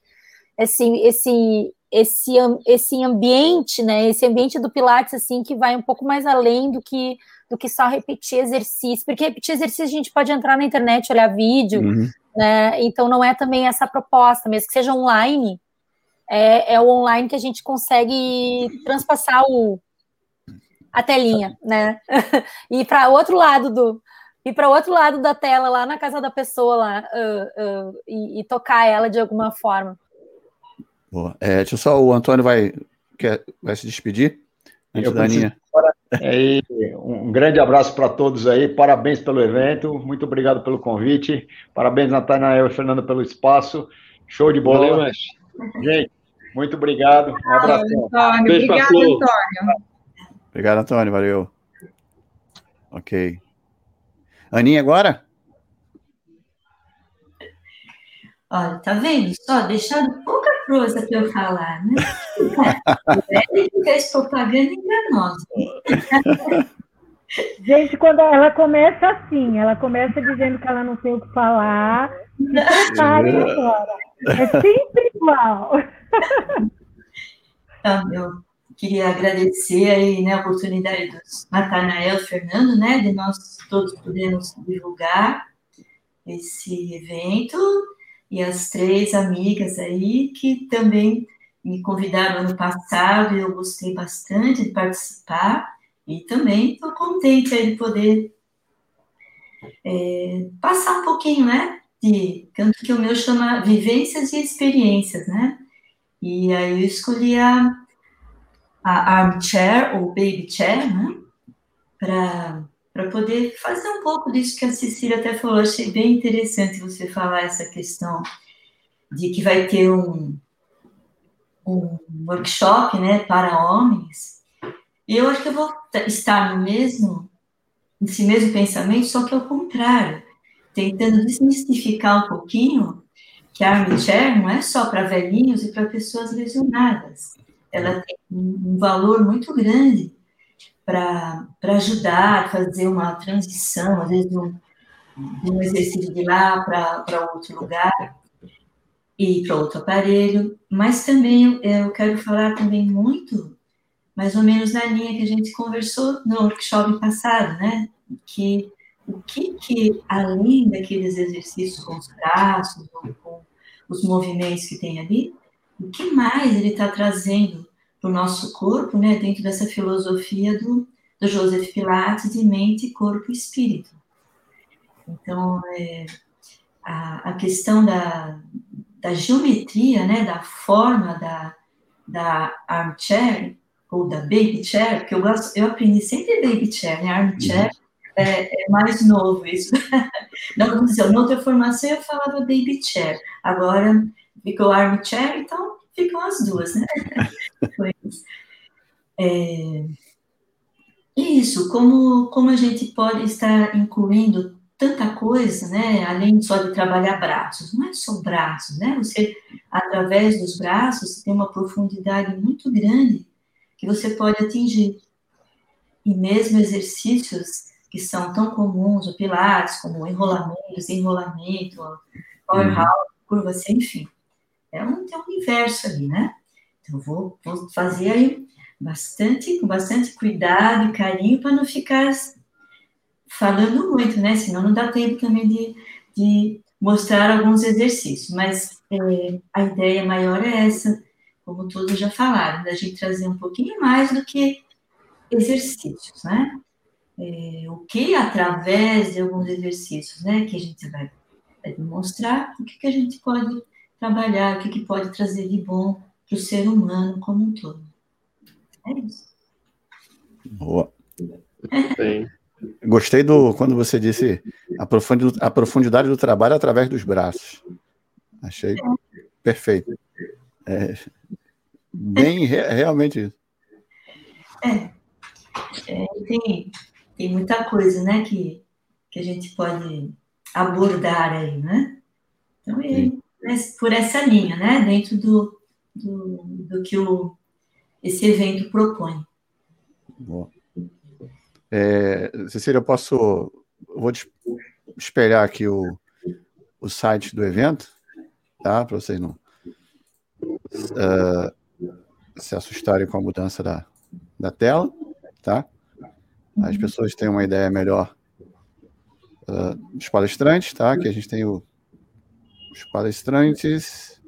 esse, esse, esse, esse ambiente, né? Esse ambiente do Pilates, assim, que vai um pouco mais além do que do que só repetir exercício, porque repetir exercício a gente pode entrar na internet, olhar vídeo, uhum. né? Então não é também essa proposta, mesmo que seja online, é, é o online que a gente consegue transpassar o, a telinha, né? e para outro lado do e para outro lado da tela lá na casa da pessoa lá uh, uh, e, e, tocar ela de alguma forma. Boa. É, deixa eu só o Antônio vai quer, vai se despedir antes eu da Aninha. É, um grande abraço para todos aí, parabéns pelo evento, muito obrigado pelo convite, parabéns Natanael e Fernando pelo espaço, show de bola. Valeu, Gente, muito obrigado, um abraço. Obrigado, Antônio. Obrigado, Antônio. Valeu. Ok. Aninha, agora? Olha, tá vendo? Só deixando pouca coisa para eu falar, né? Ele fez propaganda enganosa. Gente, quando ela começa assim, ela começa dizendo que ela não tem o que falar, pare agora. É sempre igual. Ah, meu queria agradecer aí, né, a oportunidade do Natanael Fernando, né, de nós todos podermos divulgar esse evento e as três amigas aí que também me convidaram ano passado e eu gostei bastante de participar e também estou contente aí de poder é, passar um pouquinho, né, de tanto que o meu chama vivências e experiências, né, e aí eu escolhi a a armchair ou baby chair, né? Para poder fazer um pouco disso que a Cecília até falou. Achei bem interessante você falar essa questão de que vai ter um, um workshop né, para homens. E eu acho que eu vou estar no mesmo, nesse mesmo pensamento, só que ao contrário, tentando desmistificar um pouquinho que a armchair não é só para velhinhos e para pessoas lesionadas ela tem um valor muito grande para ajudar a fazer uma transição, às vezes, de um, de um exercício de lá para outro lugar e para outro aparelho, mas também eu quero falar também muito, mais ou menos na linha que a gente conversou no workshop passado, né? Que o que, que além daqueles exercícios com os braços, com os movimentos que tem ali, o que mais ele está trazendo para o nosso corpo, né, dentro dessa filosofia do, do Joseph Pilates de mente, corpo e espírito. Então, é, a, a questão da, da geometria, né, da forma da, da armchair, ou da baby chair, porque eu, gosto, eu aprendi sempre baby chair, né, armchair, uhum. é, é, mais novo isso. Não, vamos dizer, na outra formação eu falava baby chair, agora ficou armchair, então ficam as duas, né? é, isso, como, como a gente pode estar incluindo tanta coisa, né? Além só de trabalhar braços, não é só braços, né? Você, através dos braços, tem uma profundidade muito grande que você pode atingir. E mesmo exercícios que são tão comuns, o Pilates, como enrolamento, desenrolamento, powerhouse, uhum. curva, enfim. É um, tem um universo ali, né? Então, vou, vou fazer aí bastante, com bastante cuidado e carinho para não ficar falando muito, né? Senão não dá tempo também de, de mostrar alguns exercícios. Mas é, a ideia maior é essa, como todos já falaram, da gente trazer um pouquinho mais do que exercícios, né? É, o que através de alguns exercícios, né, que a gente vai, vai demonstrar o que, que a gente pode trabalhar, o que, que pode trazer de bom para o ser humano como um todo. É isso. Boa. Bem. Gostei do quando você disse a profundidade, a profundidade do trabalho através dos braços. Achei perfeito. É, bem, realmente isso. É, é, tem, tem muita coisa, né, que, que a gente pode abordar aí, né? Então, é, por essa linha, né, dentro do, do, do que o, esse evento propõe. Boa. É, Cecília, eu posso. vou espelhar aqui o, o site do evento, tá? Para vocês não uh, se assustarem com a mudança da, da tela, tá? As pessoas têm uma ideia melhor uh, dos palestrantes, tá? Que a gente tem o, os palestrantes. Se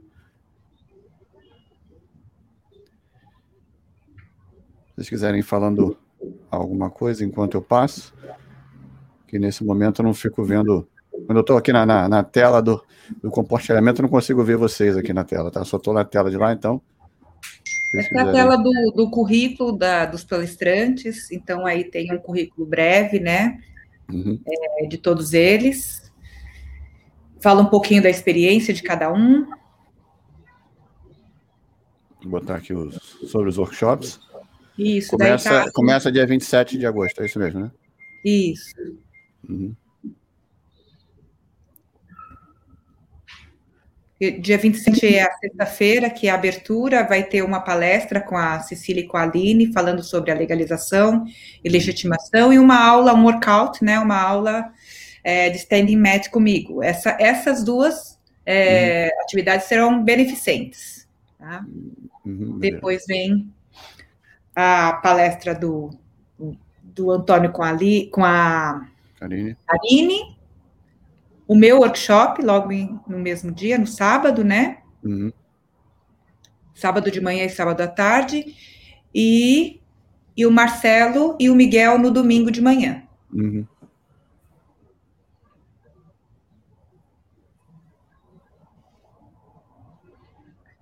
vocês quiserem falando alguma coisa enquanto eu passo, que nesse momento eu não fico vendo. Quando eu estou aqui na, na, na, tela do, do compartilhamento, eu não consigo ver vocês aqui na tela, tá? Só estou na tela de lá, então. Essa é a tela do, do currículo da, dos palestrantes, então aí tem um currículo breve, né? Uhum. É, de todos eles. Fala um pouquinho da experiência de cada um. Vou botar aqui os, sobre os workshops. Isso, começa, tá... começa dia 27 de agosto, é isso mesmo, né? Isso. Uhum. Dia 27 é a sexta-feira, que é a abertura, vai ter uma palestra com a Cecília e com a Aline, falando sobre a legalização e legitimação, e uma aula, um workout, né, uma aula é, de standing mat comigo. Essa, essas duas é, uhum. atividades serão beneficentes. Tá? Uhum, Depois vem a palestra do, do Antônio com a, Li, com a Karine. Karine, o meu workshop logo em, no mesmo dia, no sábado, né? Uhum. Sábado de manhã e sábado à tarde, e, e o Marcelo e o Miguel no domingo de manhã. Uhum.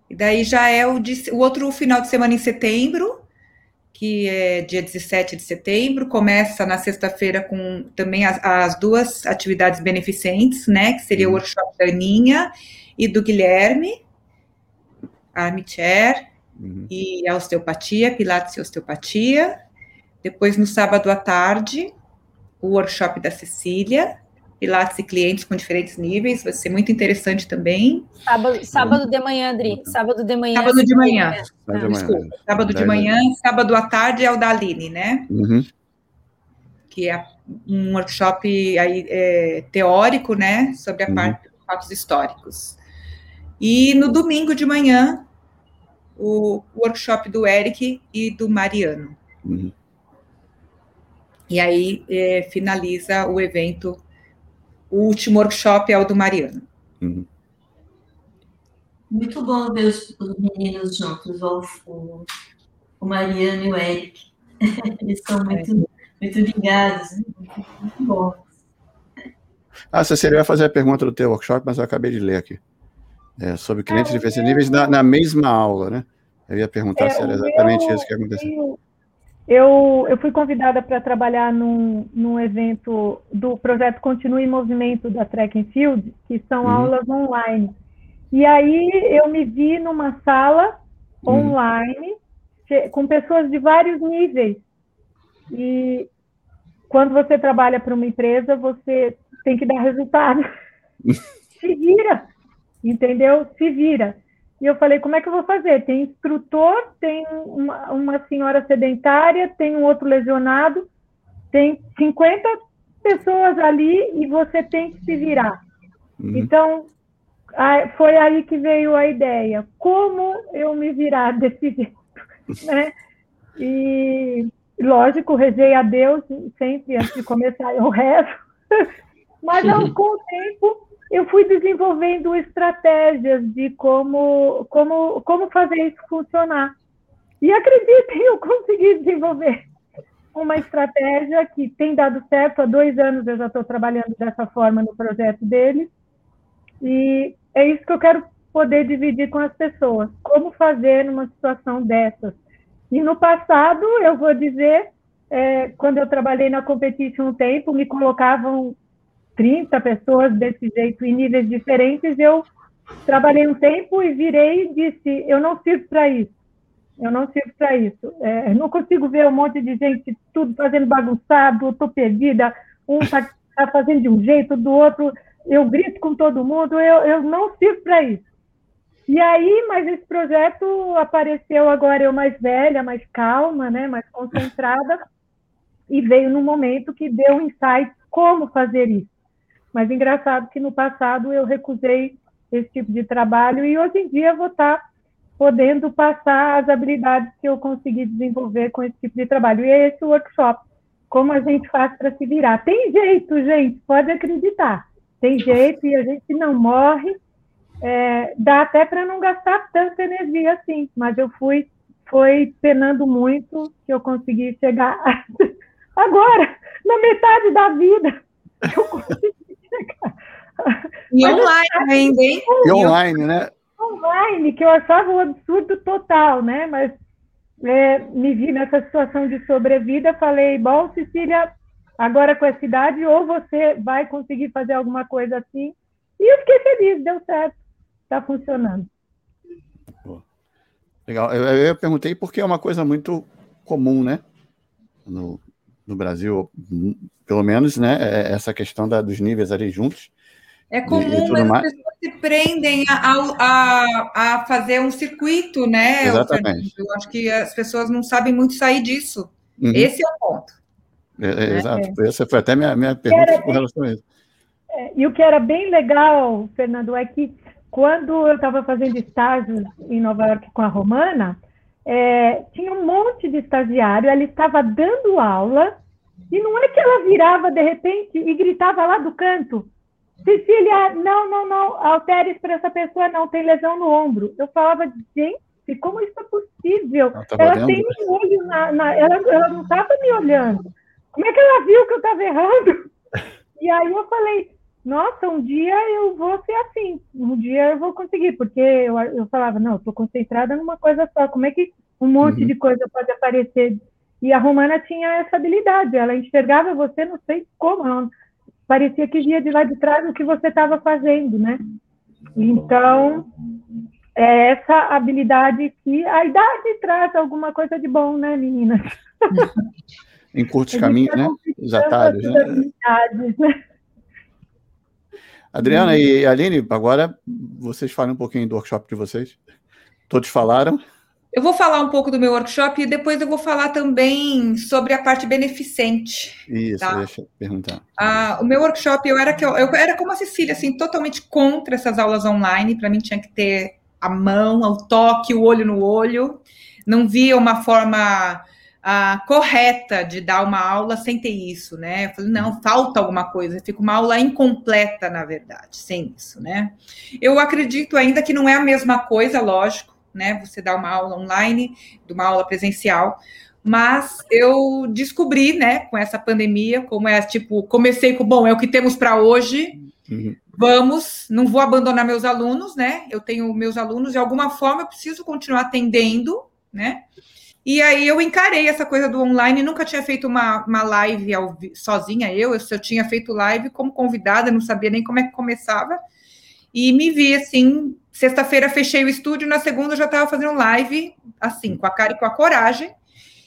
E daí já é o, de, o outro final de semana em setembro, que é dia 17 de setembro, começa na sexta-feira com também as, as, duas atividades beneficentes, né, que seria uhum. o workshop da Aninha e do Guilherme, Armchair uhum. e a osteopatia, Pilates e osteopatia. Depois, no sábado à tarde, o workshop da Cecília, Pilates e clientes com diferentes níveis, vai ser muito interessante também. Sábado, sábado de manhã, Adri. Sábado de manhã. Sábado de manhã. Ah, desculpa. Sábado de manhã, sábado à tarde é o da Aline, né? Uhum. Que é um workshop aí, é, teórico, né? Sobre a uhum. parte dos fatos históricos. E no domingo de manhã, o workshop do Eric e do Mariano. Uhum. E aí é, finaliza o evento o último workshop é o do Mariano. Uhum. Muito bom ver os, os meninos juntos, o, o, Mariano e o Eric. Eles são muito, é. muito ligados, né? muito, muito bons. Ah, Cecília, eu ia fazer a pergunta do teu workshop, mas eu acabei de ler aqui. É, sobre clientes de diferentes níveis na, na, mesma aula, né? Eu ia perguntar é, se era exatamente meu, isso que aconteceu. Eu, eu fui convidada para trabalhar num, num evento do projeto Continue em Movimento da Track and Field, que são uhum. aulas online. E aí eu me vi numa sala uhum. online com pessoas de vários níveis. E quando você trabalha para uma empresa, você tem que dar resultado. Se vira, entendeu? Se vira. E eu falei, como é que eu vou fazer? Tem instrutor, tem uma, uma senhora sedentária, tem um outro lesionado, tem 50 pessoas ali e você tem que se virar. Uhum. Então, foi aí que veio a ideia. Como eu me virar desse jeito, né? E, lógico, rezei a Deus sempre antes de começar, eu rezo. Mas, ao, com o tempo, eu fui desenvolvendo estratégias de como, como, como fazer isso funcionar. E acreditem, eu consegui desenvolver uma estratégia que tem dado certo. Há dois anos eu já estou trabalhando dessa forma no projeto deles. E é isso que eu quero poder dividir com as pessoas. Como fazer numa situação dessas. E no passado, eu vou dizer, é, quando eu trabalhei na Competition um tempo, me colocavam 30 pessoas desse jeito, em níveis diferentes. Eu trabalhei um tempo e virei e disse: eu não sirvo para isso. Eu não sirvo para isso. É, não consigo ver um monte de gente tudo fazendo bagunçado, estou perdida. Um está tá fazendo de um jeito, do outro eu grito com todo mundo. Eu, eu não sirvo para isso. E aí, mas esse projeto apareceu agora eu mais velha, mais calma, né, mais concentrada, e veio no momento que deu um insight como fazer isso. Mas engraçado que no passado eu recusei esse tipo de trabalho e hoje em dia vou estar podendo passar as habilidades que eu consegui desenvolver com esse tipo de trabalho. E é esse workshop, como a gente faz para se virar. Tem jeito, gente, pode acreditar. Tem jeito e a gente não morre. É, dá até para não gastar tanta energia assim, mas eu fui foi penando muito que eu consegui chegar agora, na metade da vida, eu consegui e online ainda, hein? E online, né? Online, que eu achava um absurdo total, né? Mas é, me vi nessa situação de sobrevida, falei, bom, Cecília, agora com essa idade, ou você vai conseguir fazer alguma coisa assim. E eu fiquei feliz, deu certo, está funcionando. Legal. Eu, eu perguntei porque é uma coisa muito comum, né? No, no Brasil, pelo menos, né? É essa questão da, dos níveis ali juntos. É comum, mas as pessoas se prendem a, a, a, fazer um circuito, né? Exatamente. Eu acho que as pessoas não sabem muito sair disso. Uhum. Esse é o ponto. É, é, né? Exato. Essa foi até minha, minha pergunta com relação a isso. É, e o que era bem legal, Fernando, é que quando eu estava fazendo estágios em Nova York com a Romana, é, tinha um monte de estagiário, ela estava dando aula, e não é que ela virava de repente e gritava lá do canto: Cecília, não, não, não, altere para essa pessoa, não, tem lesão no ombro. Eu falava, gente, como isso é possível? Ela, tem um olho na. na ela, ela não estava me olhando. Como é que ela viu que eu estava errando? E aí eu falei, nossa, um dia eu vou ser assim, um dia eu vou conseguir, porque eu, eu falava, não, estou concentrada numa coisa só, como é que um monte uhum. de coisa pode aparecer? E a Romana tinha essa habilidade, ela enxergava você, não sei como, ela, parecia que via de lá de trás o que você estava fazendo, né? Então, é essa habilidade que a idade traz alguma coisa de bom, né, meninas? Em curtos caminhos, né? Os atalhos, né? né? Adriana e Aline, agora vocês falem um pouquinho do workshop de vocês. Todos falaram. Eu vou falar um pouco do meu workshop e depois eu vou falar também sobre a parte beneficente. Isso, tá? deixa eu perguntar. Ah, o meu workshop, eu era, eu, eu era como a Cecília, assim, totalmente contra essas aulas online. Para mim tinha que ter a mão, o toque, o olho no olho. Não via uma forma ah, correta de dar uma aula sem ter isso, né? Eu falei, não, falta alguma coisa, fica uma aula incompleta, na verdade, sem isso, né? Eu acredito ainda que não é a mesma coisa, lógico né? Você dá uma aula online, de uma aula presencial. Mas eu descobri, né, com essa pandemia, como é tipo, comecei com, bom, é o que temos para hoje. Uhum. Vamos, não vou abandonar meus alunos, né? Eu tenho meus alunos, de alguma forma eu preciso continuar atendendo, né? E aí eu encarei essa coisa do online, nunca tinha feito uma, uma live ao, sozinha, eu, eu, eu tinha feito live como convidada, não sabia nem como é que começava. E me vi assim, sexta-feira fechei o estúdio, na segunda já estava fazendo live, assim, com a cara e com a coragem.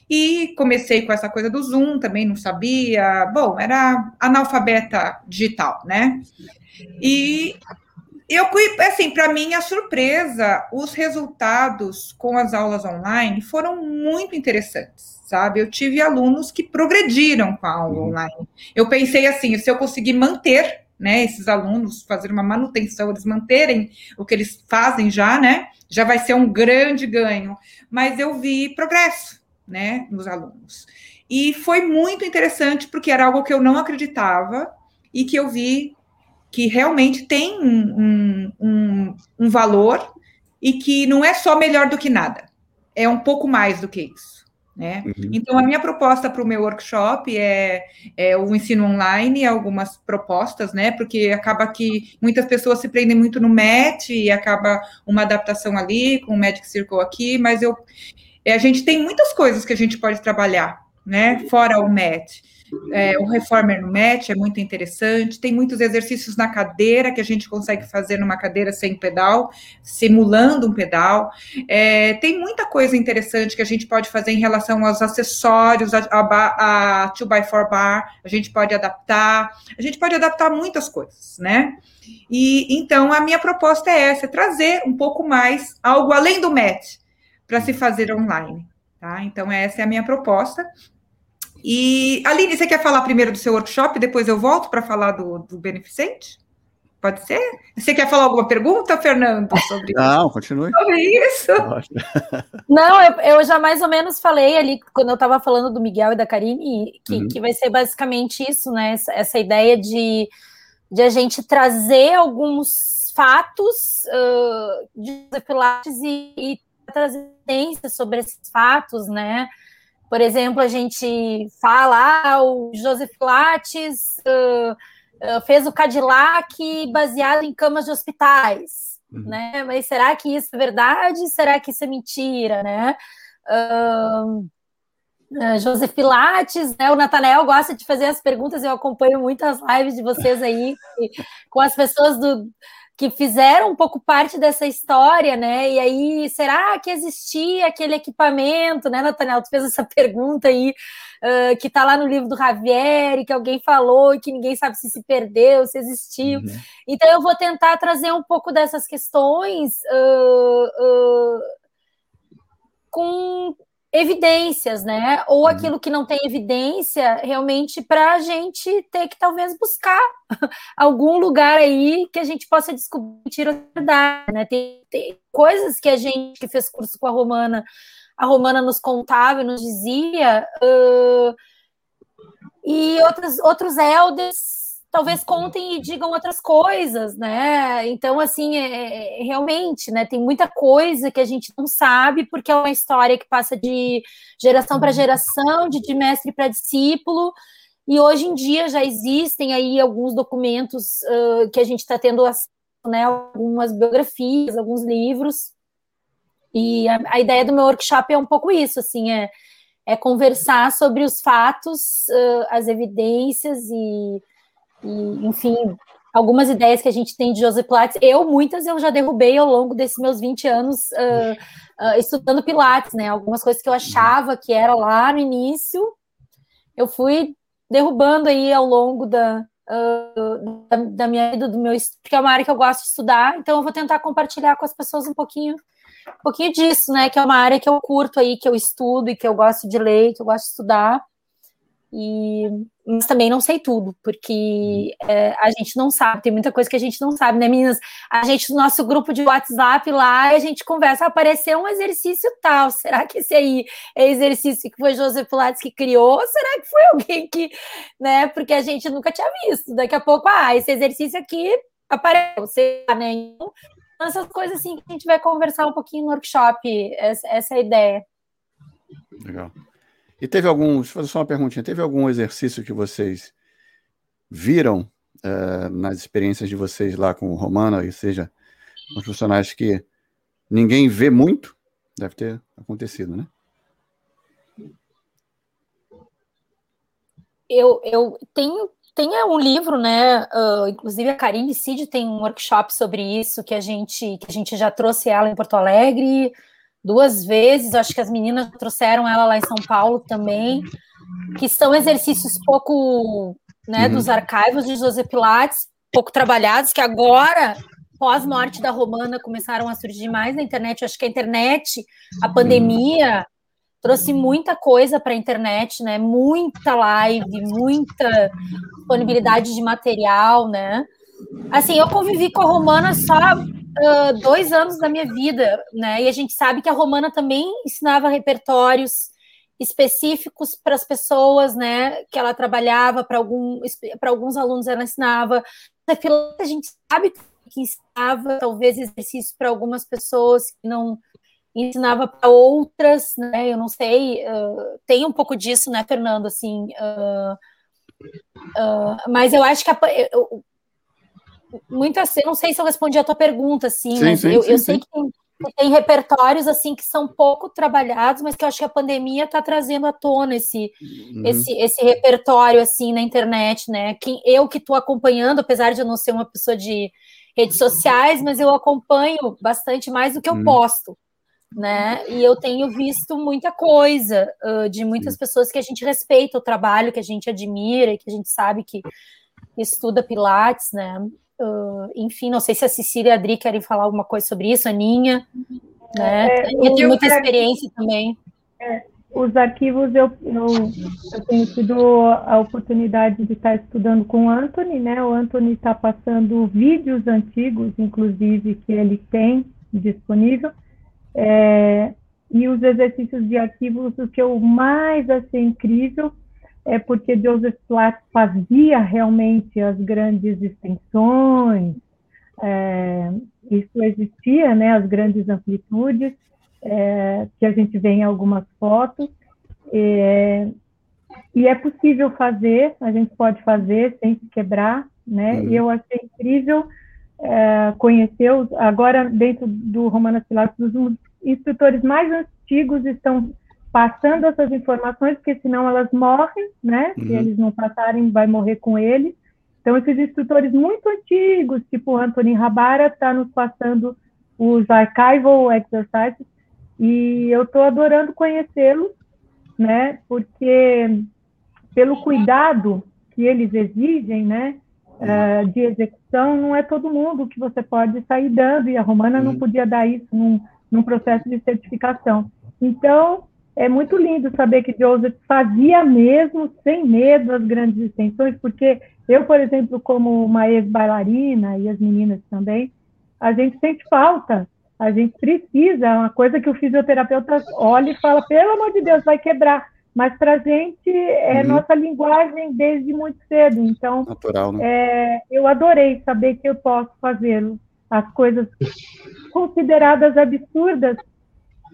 E comecei com essa coisa do Zoom, também não sabia. Bom, era analfabeta digital, né? E Eu, assim, para mim, a surpresa, os resultados com as aulas online foram muito interessantes, sabe? Eu tive alunos que progrediram com a aula uhum. online. Eu pensei assim, se eu conseguir manter, né, esses alunos, fazer uma manutenção, eles manterem o que eles fazem já, né, já vai ser um grande ganho. Mas eu vi progresso, né, nos alunos. E foi muito interessante, porque era algo que eu não acreditava e que eu vi que realmente tem um, um, um, valor e que não é só melhor do que nada, é um pouco mais do que isso. Né? Uhum. Então, a minha proposta para o meu workshop é, é, o ensino online, algumas propostas, né? Porque acaba que muitas pessoas se prendem muito no MET e acaba uma adaptação ali, com o Magic Circle aqui, mas eu, a gente tem muitas coisas que a gente pode trabalhar, né? Fora o MET. É, o reformer no match é muito interessante. Tem muitos exercícios na cadeira que a gente consegue fazer numa cadeira sem pedal, simulando um pedal. É, tem muita coisa interessante que a gente pode fazer em relação aos acessórios, a, a, a 2x4 bar, a gente pode adaptar, a gente pode adaptar muitas coisas, né? E então a minha proposta é essa: é trazer um pouco mais algo além do match para se fazer online. Tá? Então, essa é a minha proposta. E, Aline, você quer falar primeiro do seu workshop, depois eu volto para falar do, do beneficente? Pode ser? Você quer falar alguma pergunta, Fernando, sobre Não, continue. Sobre isso? Não, eu, eu, já mais ou menos falei ali, quando eu estava falando do Miguel e da Karine, que, uhum. que vai ser basicamente isso, né? Essa, essa, ideia de, de a gente trazer alguns fatos uh, de Pilates e, e trazer sobre esses fatos, né? Por exemplo, a gente fala, ah, o Joseph Lattes uh, uh, fez o Cadillac baseado em camas de hospitais, uhum. né? Mas será que isso é verdade? Será que isso é mentira, né? Uh, Joseph Lattes, né? O Natanael gosta de fazer as perguntas, eu acompanho muitas lives de vocês aí com as pessoas do, que fizeram um pouco parte dessa história, né? E aí, será que existia aquele equipamento, né, Nathaniel? Tu fez essa pergunta aí, uh, que tá lá no livro do Javier, que alguém falou e que ninguém sabe se se perdeu, se existiu. Uhum. Então, eu vou tentar trazer um pouco dessas questões uh, uh, com evidências, né? Ou uhum. aquilo que não tem evidência, realmente, para a gente ter que talvez buscar algum lugar aí que a gente possa descobrir a verdade, né? Tem, tem, coisas que a gente que fez curso com a Romana, a Romana nos contava e nos dizia, uh, e outros, outros elders talvez contem e digam outras coisas, né? Então, assim, é, é, é, realmente, né? Tem muita coisa que a gente não sabe, porque é uma história que passa de geração para geração, de, de mestre para discípulo. E hoje em dia já existem aí alguns documentos uh, que a gente está tendo acesso, né? Algumas biografias, alguns livros. E a, a, ideia do meu workshop é um pouco isso, assim, é, é conversar sobre os fatos, uh, as evidências e e, enfim, algumas ideias que a gente tem de Joseph Pilates, eu, muitas, eu já derrubei ao longo desses meus 20 anos uh, uh, estudando Pilates, né? Algumas coisas que eu achava que era lá no início, eu fui derrubando aí ao longo da, uh, da, da, minha vida, do meu estudo, porque é uma área que eu gosto de estudar, então eu vou tentar compartilhar com as pessoas um pouquinho, um pouquinho disso, né? Que é uma área que eu curto aí, que eu estudo e que eu gosto de ler, que eu gosto de estudar. E, mas também não sei tudo, porque é, a gente não sabe, tem muita coisa que a gente não sabe, né, meninas? A gente, no nosso grupo de WhatsApp lá, a gente conversa, apareceu um exercício tal, será que esse aí é exercício que foi José Pilates que criou, ou será que foi alguém que, né, porque a gente nunca tinha visto, daqui a pouco, ah, esse exercício aqui apareceu, sei lá, né, então, essas coisas assim que a gente vai conversar um pouquinho no workshop, essa, essa é a ideia. Legal. E teve algum, deixa eu fazer só uma perguntinha, teve algum exercício que vocês viram é, nas experiências de vocês lá com o Romana, e seja, os funcionários que ninguém vê muito? Deve ter acontecido, né? Eu, eu tenho tem um livro, né? Uh, inclusive a Karine Cid tem um workshop sobre isso que a gente que a gente já trouxe ela em Porto Alegre duas vezes, acho que as meninas trouxeram ela lá em São Paulo também, que são exercícios pouco, né, uhum. dos arquivos de José Pilates, pouco trabalhados, que agora pós-morte da Romana começaram a surgir mais na internet. Eu acho que a internet, a pandemia, trouxe muita coisa para a internet, né? Muita live, muita disponibilidade de material, né? Assim, eu convivi com a Romana só uh, dois anos da minha vida, né? E a gente sabe que a Romana também ensinava repertórios específicos para as pessoas, né? Que ela trabalhava para algum, para alguns alunos ela ensinava. A gente sabe que ensinava talvez exercícios para algumas pessoas que não ensinava para outras, né? Eu não sei, uh, tem um pouco disso, né, Fernando? Assim, uh, uh, mas eu acho que a, eu, muito assim, não sei se eu respondi a tua pergunta, assim, sim, mas sim, eu, sim, eu sei que tem, tem, repertórios assim que são pouco trabalhados, mas que eu acho que a pandemia está trazendo à tona esse, uhum. esse, esse repertório assim na internet, né? Que eu que estou acompanhando, apesar de eu não ser uma pessoa de redes sociais, mas eu acompanho bastante mais do que eu uhum. posto né? E eu tenho visto muita coisa uh, de muitas pessoas que a gente respeita o trabalho, que a gente admira, que a gente sabe que estuda Pilates, né? Uh, enfim, não sei se a Cecília e a Adri querem falar alguma coisa sobre isso, a Ninha, né? É, eu tenho muita experiência também. É, os arquivos, eu, eu, eu, tenho tido a oportunidade de estar estudando com o Anthony, né? O Anthony está passando vídeos antigos, inclusive, que ele tem disponível, é, e os exercícios de arquivos, o que eu mais achei incrível é porque Joseph Platt fazia realmente as grandes extensões, é, isso existia, né, as grandes amplitudes, é, que a gente vê em algumas fotos, é, e é possível fazer, a gente pode fazer sem se quebrar, né, uhum. e eu achei incrível é, conhecer, os, agora dentro do Romana Pilates, os instrutores mais antigos estão passando essas informações, porque senão elas morrem, né? Uhum. Se eles não passarem, vai morrer com eles. Então, esses instrutores muito antigos, tipo Anthony Rabara, está nos passando os archival exercises, e eu estou adorando conhecê-los, né? Porque pelo cuidado que eles exigem, né? Uh, de execução, não é todo mundo que você pode sair dando, e a Romana uhum. não podia dar isso num, num processo de certificação. Então, é muito lindo saber que Joseph fazia mesmo, sem medo, as grandes extensões, porque eu, por exemplo, como uma ex-bailarina, e as meninas também, a gente sente falta, a gente precisa, é uma coisa que o fisioterapeuta olha e fala, pelo amor de Deus, vai quebrar. Mas para a gente é uhum. nossa linguagem desde muito cedo. Então, Natural, né? é, eu adorei saber que eu posso fazê-lo as coisas consideradas absurdas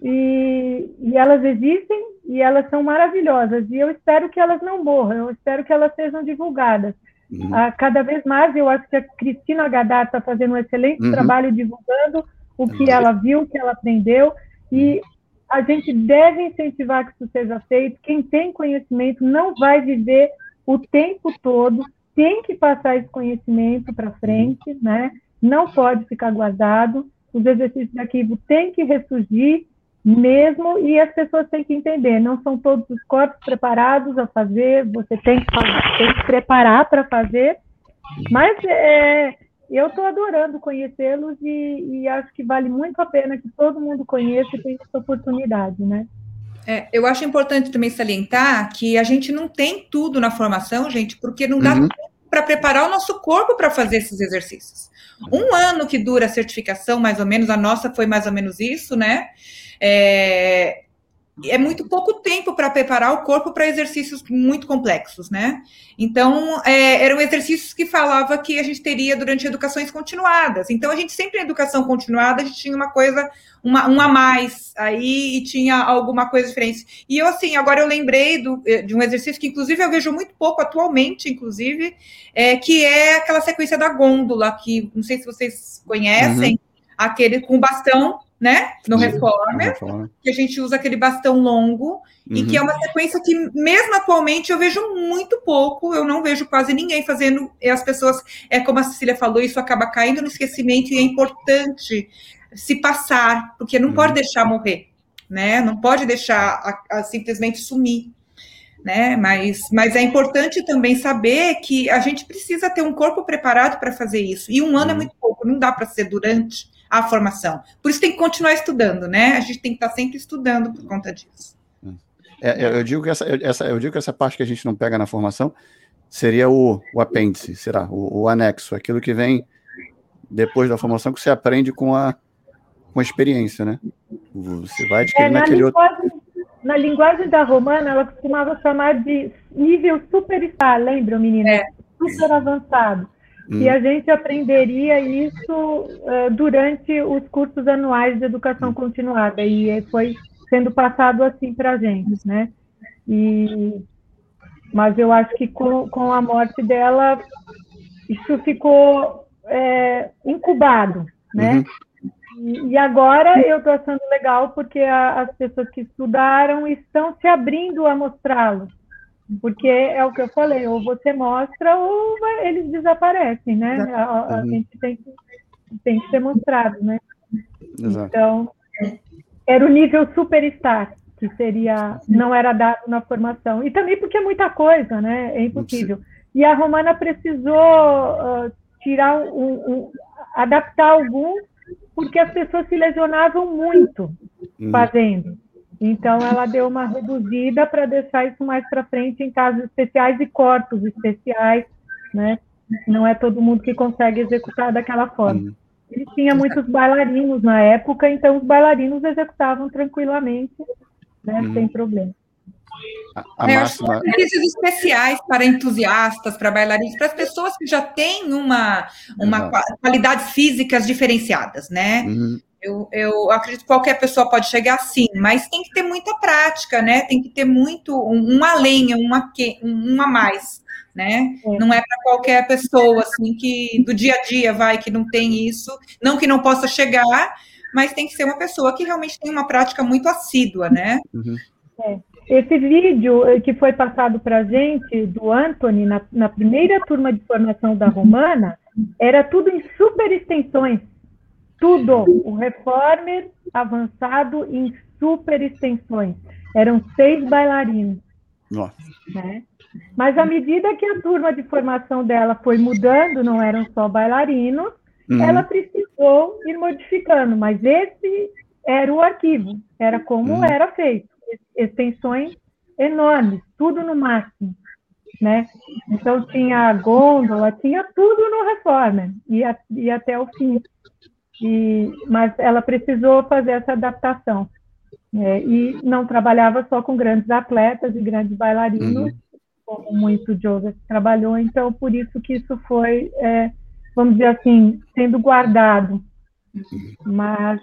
e, e, elas existem e elas são maravilhosas e eu espero que elas não morram, eu espero que elas sejam divulgadas. Uhum. Ah, cada vez mais eu acho que a Cristina Gadar está fazendo um excelente uhum. trabalho divulgando o que ela viu, o que ela aprendeu e a gente deve incentivar que isso seja feito. Quem tem conhecimento não vai viver o tempo todo, tem que passar esse conhecimento para frente, né? não pode ficar guardado, os exercícios de arquivo têm que ressurgir mesmo, e as pessoas têm que entender, não são todos os corpos preparados a fazer, você tem que, fazer, tem que preparar para fazer, mas é, eu estou adorando conhecê-los e, e, acho que vale muito a pena que todo mundo conheça e tenha essa oportunidade, né? É, eu acho importante também salientar que a gente não tem tudo na formação, gente, porque não dá uhum. para preparar o nosso corpo para fazer esses exercícios. Um ano que dura a certificação, mais ou menos, a nossa foi mais ou menos isso, né? É, é muito pouco tempo para preparar o corpo para exercícios muito complexos, né? Então, é, eram exercícios que falava que a gente teria durante educações continuadas. Então, a gente sempre em educação continuada, a gente tinha uma coisa, uma, um a mais aí e tinha alguma coisa diferente. E eu, assim, agora eu lembrei do, eh, de um exercício que, inclusive, eu vejo muito pouco atualmente, inclusive, é, que é aquela sequência da gôndola, que não sei se vocês conhecem, uhum. aquele com bastão né? No Reformer, que a gente usa aquele bastão longo, uhum. e que é uma sequência que, mesmo atualmente, eu vejo muito pouco, eu não vejo quase ninguém fazendo, e as pessoas, é como a Cecília falou, isso acaba caindo no esquecimento, e é importante se passar, porque não uhum. pode deixar morrer, né? Não pode deixar a, a simplesmente sumir. Né? Mas, mas é importante também saber que a gente precisa ter um corpo preparado para fazer isso. E um ano é uhum. é muito pouco não dá para ser durante a formação. Por isso tem que continuar estudando, né? A gente tem que estar sempre estudando por conta disso. É, eu, digo que essa, essa, eu digo que essa parte que a gente não pega na formação seria o, o apêndice, será, o, o anexo, aquilo que vem depois da formação que você aprende com a, com a experiência, né? Você vai adquirindo é, aquele linguagem, outro. Na linguagem da romana, ela costumava chamar de nível superstar, lembram, menina? É. Super avançado. Hum. E a gente aprenderia isso uh, durante os cursos anuais de educação hum. continuada. E foi sendo passado assim para a gente, né? E, mas eu acho que com, com a morte dela, isso ficou é, incubado, né? Uhum. E, e, agora eu estou achando legal porque a, as pessoas que estudaram estão se abrindo a mostrá-lo. Porque é o que eu falei, ou você mostra ou eles desaparecem, né? A, a uhum. gente tem que, tem que ser mostrado, né? Exato. Então, era o nível superstar, que seria, não era dado na formação. E também porque é muita coisa, né? É impossível. E a Romana precisou uh, tirar um, um, adaptar alguns, porque as pessoas se lesionavam muito uhum. Então, ela deu uma reduzida para deixar isso mais para frente em casos especiais e cortes especiais, né? Não é todo mundo que consegue executar daquela forma. Uhum. Ele tinha muitos bailarinos na época, então os bailarinos executavam tranquilamente, né, uhum. sem problema. A, a é, máxima... especiais para entusiastas, para bailarinos, para as pessoas que já têm uma, uma qualidades físicas diferenciadas, né? Uhum. Eu, eu acredito que qualquer pessoa pode chegar sim, mas tem que ter muita prática, né? Tem que ter muito, um, um além, um a, um a mais né? É. Não é para qualquer pessoa assim que do dia a dia vai que não tem isso, não que não possa chegar, mas tem que ser uma pessoa que realmente tem uma prática muito assídua, né? Uhum. É. Esse vídeo eh, que foi passado para a gente do Anthony na, na, primeira turma de formação da Romana era tudo em super extensões, tudo o reformer avançado em super extensões. Eram seis bailarinos. Nossa. Né? Mas à medida que a turma de formação dela foi mudando, não eram só bailarinos, uhum. ela precisou ir modificando, mas esse era o arquivo, era como uhum. era feito, extensões enormes, tudo no máximo, né? Então tinha a gôndola, tinha tudo no Reformer, e, e até o fim. E, mas ela precisou fazer essa adaptação. É, e não trabalhava só com grandes atletas e grandes bailarinos, uhum como muito Joseph trabalhou, então por isso que isso foi, é, vamos dizer assim, sendo guardado. Mas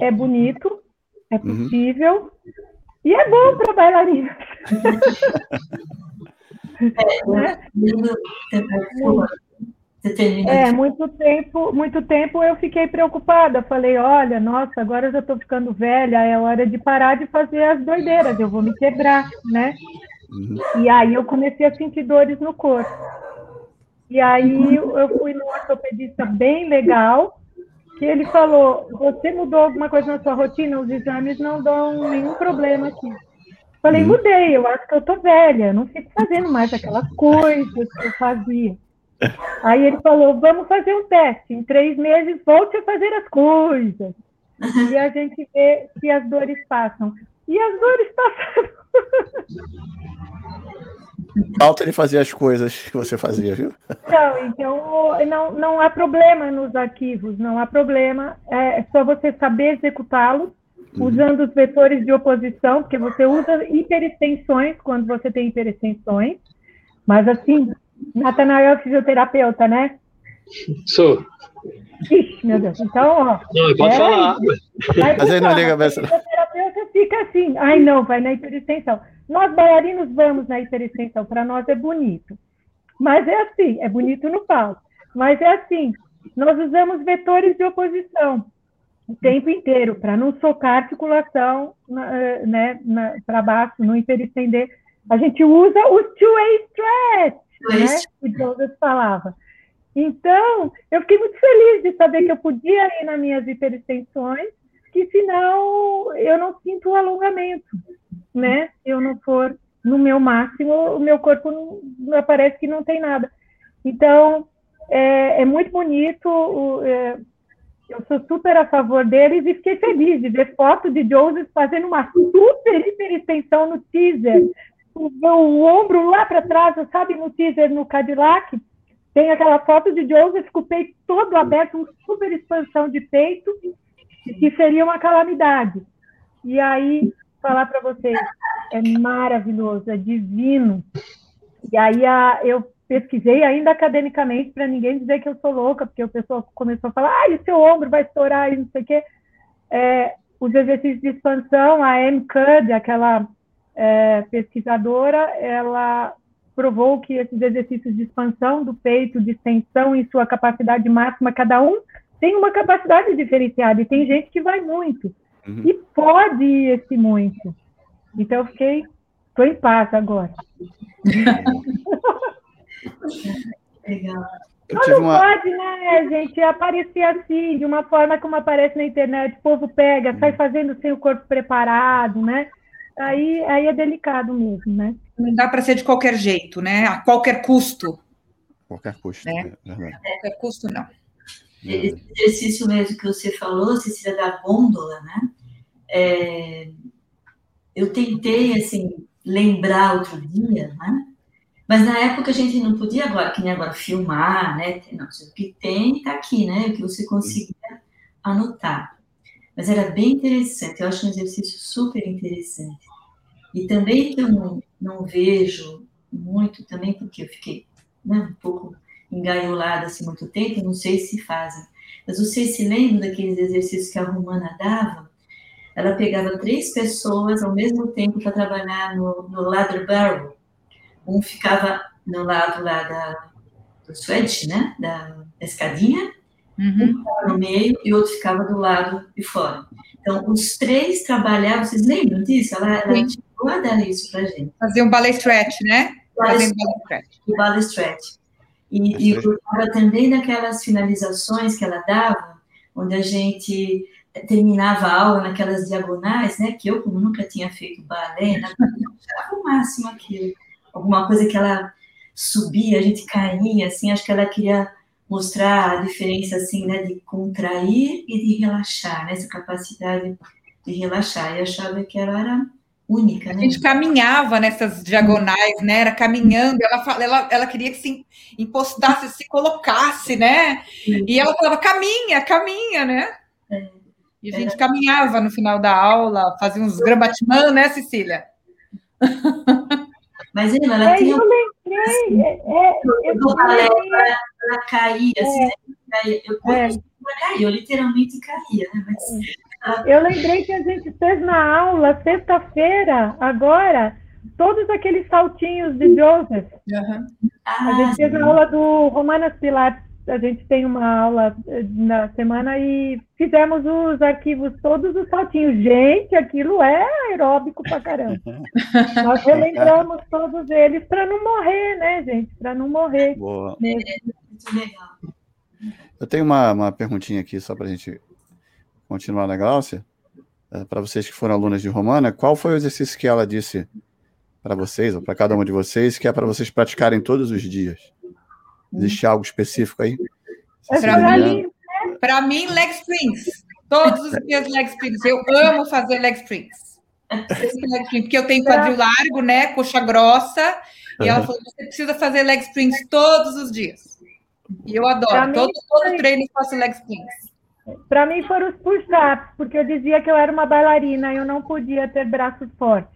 é bonito, é uhum. possível uhum. e é bom para bailarina. É, é, muito tempo, muito tempo eu fiquei preocupada. Falei, olha, nossa, agora eu já estou ficando velha, é hora de parar de fazer as doideiras, eu vou me quebrar, né? Uhum. E aí eu comecei a sentir dores no corpo. E aí eu fui num ortopedista bem legal, que ele falou: Você mudou alguma coisa na sua rotina? Os exames não dão nenhum problema aqui. Falei: uhum. Mudei, eu acho que eu tô velha, não fico fazendo mais aquelas coisas que eu fazia. Aí ele falou: Vamos fazer um teste. Em três meses, volte a fazer as coisas. E a gente vê se as dores passam. E as dores passaram. Falta ele fazer as coisas que você fazia, viu? Não, então não, não há problema nos arquivos, não há problema. É só você saber executá-los uhum. usando os vetores de oposição, porque você usa hiperextensões quando você tem hiperextensões. Mas assim, Natanael é fisioterapeuta, né? Sou. Ixi, meu Deus. Então, ó. Não, pode é falar. Aí, Mas aí não liga, O fisioterapeuta fica assim. Ai, não, vai na hiperextensão. Nós bailarinos vamos na hiperextensão, para nós é bonito. Mas é assim, é bonito no palco. Mas é assim, nós usamos vetores de oposição o tempo inteiro, para não socar a articulação eh, né, para baixo, não hiperestender. A gente usa o two-way stretch, né, que Joseph falava. Então, eu fiquei muito feliz de saber que eu podia ir nas minhas hiperextensões, que senão eu não sinto o alongamento né? Se eu não for no meu máximo, o meu corpo não, parece que não tem nada. Então, é, é muito bonito. O, é, eu sou super a favor deles e fiquei feliz de ver foto de Joseph fazendo uma super hiper extensão no teaser. O, o ombro lá para trás, sabe, no teaser no Cadillac, tem aquela foto de Joseph com o peito todo aberto, uma super expansão de peito, que seria uma calamidade. E aí, falar para vocês, é maravilhoso, é divino. E aí a, eu pesquisei ainda academicamente para ninguém dizer que eu sou louca, porque o pessoal começou a falar, ah, e seu ombro vai estourar e não sei o quê. É, os exercícios de expansão, a M. Cud, aquela é, pesquisadora, ela provou que esses exercícios de expansão do peito, de extensão em sua capacidade máxima, cada um tem uma capacidade diferenciada, e tem gente que vai muito, uhum. e pode ir esse muito. Então, eu fiquei, estou em paz agora. Legal. Mas não uma... pode, né, gente, aparecer assim, de uma forma como aparece na internet, o povo pega, sai fazendo sem o corpo preparado, né? Aí, aí é delicado mesmo, né? Não dá para ser de qualquer jeito, né? A qualquer custo. Qualquer custo, né? É, qualquer custo, não. Esse exercício mesmo que você falou, Cecília, da gôndola, né? É, eu tentei, assim, lembrar outro dia, né? Mas na época a gente não podia agora, que nem agora, filmar, né? Não, o que tem está aqui, né? O que você conseguia anotar. Mas era bem interessante, eu acho um exercício super interessante. E também que eu não, não vejo muito, também porque eu fiquei né, um pouco engaiolada assim muito tempo, não sei se fazem. Mas vocês se lembram daqueles exercícios que a Romana dava? Ela pegava três pessoas ao mesmo tempo para trabalhar no, no ladder barrel um ficava no lado lá da, do swedge, né, da escadinha, uhum. um ficava no meio e o outro ficava do lado de fora. Então, os três trabalhavam, vocês lembram disso? Ela, ela chegou a dar isso para gente. Fazer um ballet stretch, né? Fazer um ballet stretch. O ballet stretch. E, e eu estava também naquelas finalizações que ela dava, onde a gente terminava a aula naquelas diagonais, né? Que eu, como nunca tinha feito balé, achava o máximo aquilo alguma coisa que ela subia, a gente caía, assim, acho que ela queria mostrar a diferença, assim, né, de contrair e de relaxar, né, essa capacidade de relaxar, e achava que ela era única, né? A gente caminhava nessas diagonais, né, era caminhando, ela, ela, ela queria que se impostasse, se colocasse, né, e ela falava, caminha, caminha, né? É. E a gente caminhava no final da aula, fazia uns gramatman, né, Cecília? Mas ela é, tinha. Eu lembrei. É, é, eu lembrei. Ela, ela caía, assim, é, né? eu, é. eu literalmente caía, né? Mas, eu lembrei que a gente fez na aula, sexta-feira, agora, todos aqueles saltinhos de Joseph. Uhum. Ah, a gente fez na aula do Romanas Pilates a gente tem uma aula eh, na semana e fizemos os arquivos todos os saltinhos. Gente, aquilo é aeróbico pra caramba. Nós relembramos todos eles para não morrer, né, gente? Para não morrer. Boa. É, muito legal. Eu tenho uma, uma perguntinha aqui só para a gente continuar na Gláucia. É, para vocês que foram alunas de Romana, qual foi o exercício que ela disse para vocês, ou para cada uma de vocês, que é para vocês praticarem todos os dias? Existe algo específico aí? Para mim, para mim, leg springs. Todos os dias leg springs. Eu amo fazer leg springs. Porque eu tenho quadril largo, né? Coxa grossa. E ela falou: você precisa fazer leg springs todos os dias. E eu adoro. todo, todo treino eu faço leg springs. Para mim foram os push-ups, porque eu dizia que eu era uma bailarina e eu não podia ter braços fortes.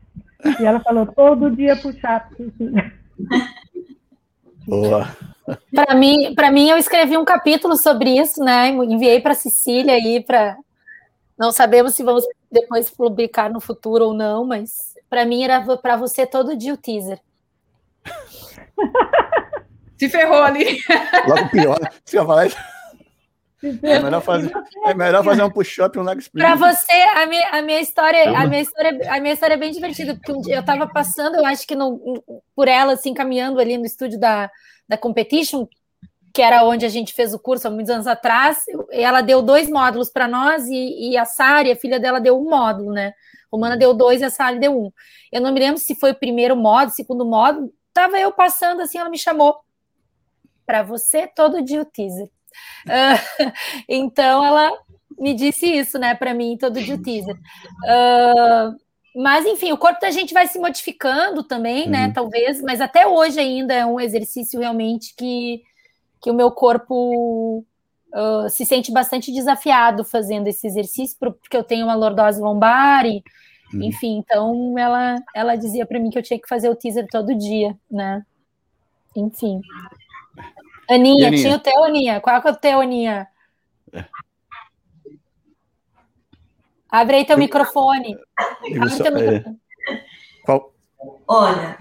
E ela falou: todo dia push-ups. Boa. Para mim, para mim, eu escrevi um capítulo sobre isso, né? Enviei para Cecília aí para não sabemos se vamos depois publicar no futuro ou não, mas para mim era para você todo dia o teaser. Se ferrou ali. Logo pior. Você vai falar é melhor fazer, é melhor fazer um push-up e um leg split. Para você, a minha, a minha história, a minha história, a minha história é bem divertida, porque um dia eu estava passando, eu acho que no, por ela, assim, caminhando ali no estúdio da, da Competition, que era onde a gente fez o curso há muitos anos atrás, ela deu dois módulos para nós, e, e, a Sari, a filha dela, deu um módulo, né? Romana deu dois e a Sari deu um. Eu não me lembro se foi o primeiro módulo, segundo módulo, tava eu passando assim, ela me chamou. para você todo dia o teaser. Uh, então ela me disse isso, né, para mim todo dia o teaser. Uh, mas, enfim, o corpo da gente vai se modificando também, né? Uhum. Talvez, mas até hoje ainda é um exercício realmente que, que o meu corpo uh, se sente bastante desafiado fazendo esse exercício, porque eu tenho uma lordose lombar e, uhum. enfim, então ela, ela dizia para mim que eu tinha que fazer o teaser todo dia, né? Enfim. Aninha, Aninha? tinha o teu, Aninha? Qual é o teu, Aninha? Abre aí teu microfone. Abre teu é. microfone. Qual? Olha,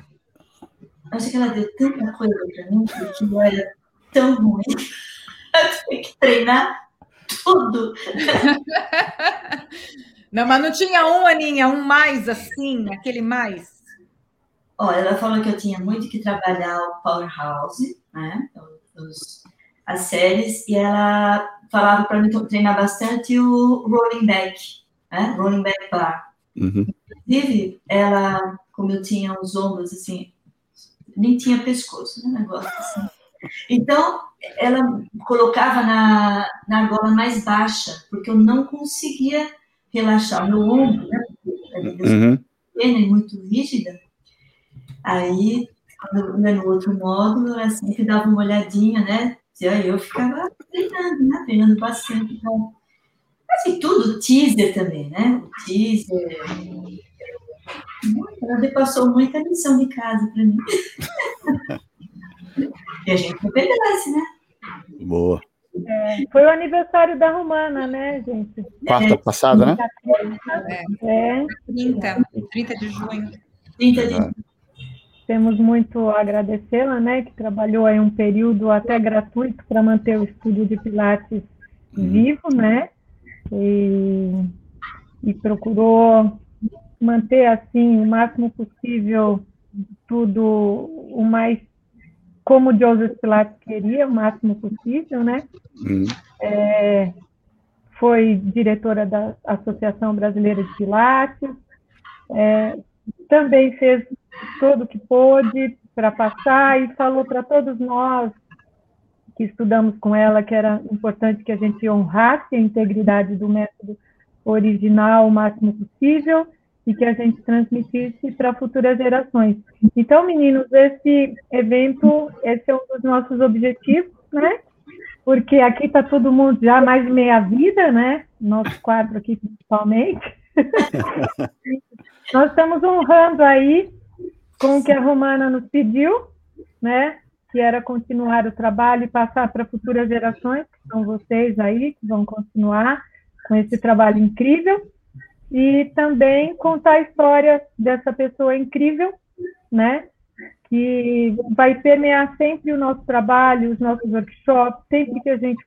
acho que ela deu tanta coisa para mim, porque eu era tão ruim. Eu tinha que treinar tudo. Não, mas não tinha um, Aninha, um mais assim, aquele mais. Olha, ela falou que eu tinha muito que trabalhar o Powerhouse, né? Os, as séries, e ela falava para mim treinar bastante o rolling back né? Rolling back bar. Uhum. Inclusive, ela, como eu tinha os ombros assim, nem tinha pescoço, né? Negócio assim. Então, ela colocava na, na gola mais baixa, porque eu não conseguia relaxar meu ombro, né? Uhum. Pequena e muito rígida. Aí, quando eu ia no outro módulo, ela sempre dava uma olhadinha, né? E aí eu ficava treinando, né? Treinando bastante. Então, Quase tudo, teaser também, né? O teaser. Ela passou muita lição de casa para mim. e a gente obedece, né? Boa. É, foi o aniversário da Romana, né, gente? Quarta é, passada, né? É. é. 30, 30 de junho. 30 de junho. Temos muito a agradecê-la, né, que trabalhou aí um período até gratuito para manter o estúdio de Pilates uhum. vivo, né? E, e procurou manter assim o máximo possível tudo o mais como Joseph Pilates queria, o máximo possível, né? Uhum. É, foi diretora da Associação Brasileira de Pilates, é, também fez tudo o que pôde para passar e falou para todos nós que estudamos com ela que era importante que a gente honrasse a integridade do método original o máximo possível e que a gente transmitisse para futuras gerações. Então, meninos, esse evento, esse é um dos nossos objetivos, né? Porque aqui está todo mundo já mais de meia vida, né? Nós quatro aqui principalmente. Nós estamos honrando aí com o que a Romana nos pediu, né? Que era continuar o trabalho e passar para futuras gerações, que são vocês aí, que vão continuar com esse trabalho incrível, e também contar a história dessa pessoa incrível, né? Que vai permear sempre o nosso trabalho, os nossos workshops, sempre que a gente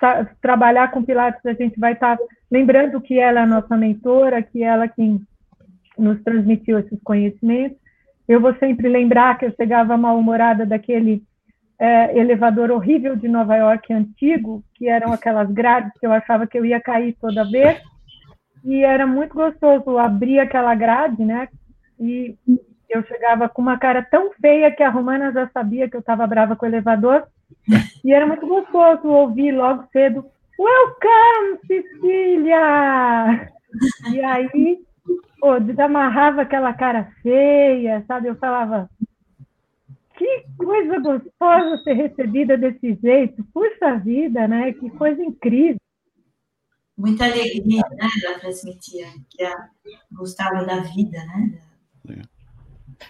tá, trabalhar com Pilates, a gente vai estar tá lembrando que ela é a nossa mentora, que ela quem nos transmitiu esses conhecimentos, eu vou sempre lembrar que eu chegava mal-humorada daquele é, elevador horrível de Nova York antigo, que eram aquelas grades que eu achava que eu ia cair toda vez. E era muito gostoso abrir aquela grade, né? E eu chegava com uma cara tão feia que a Romana já sabia que eu estava brava com o elevador. E era muito gostoso ouvir logo cedo: Welcome, Cecília! E aí pô, desamarrava aquela cara feia, sabe? Eu falava, que coisa gostosa ser recebida desse jeito, puxa vida, né? Que coisa incrível. Muita alegria, né? Ela transmitia, que ela gostava da vida, né?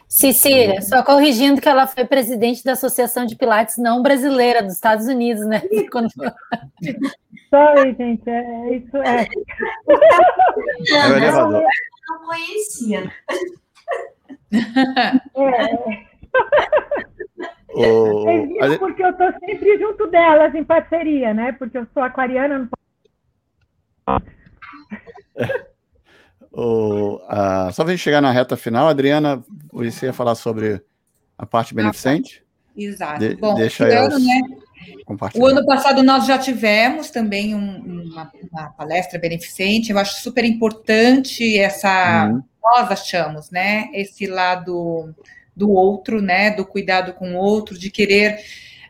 Cecília, só corrigindo que ela foi presidente da Associação de Pilates não brasileira dos Estados Unidos, né? Quando... Sorry, gente, é, isso é. é o elevador não conhecia. É. Oh, é porque eu estou sempre junto delas em parceria, né? Porque eu sou aquariana. Não... oh, uh, só para a gente chegar na reta final, Adriana, você ia falar sobre a parte beneficente? Exato. De, Bom, deixa eu, né? O ano passado nós já tivemos também um, uma, uma, palestra beneficente, eu acho super importante essa, uhum. nós achamos, né, esse lado do outro, né, do cuidado com o outro, de querer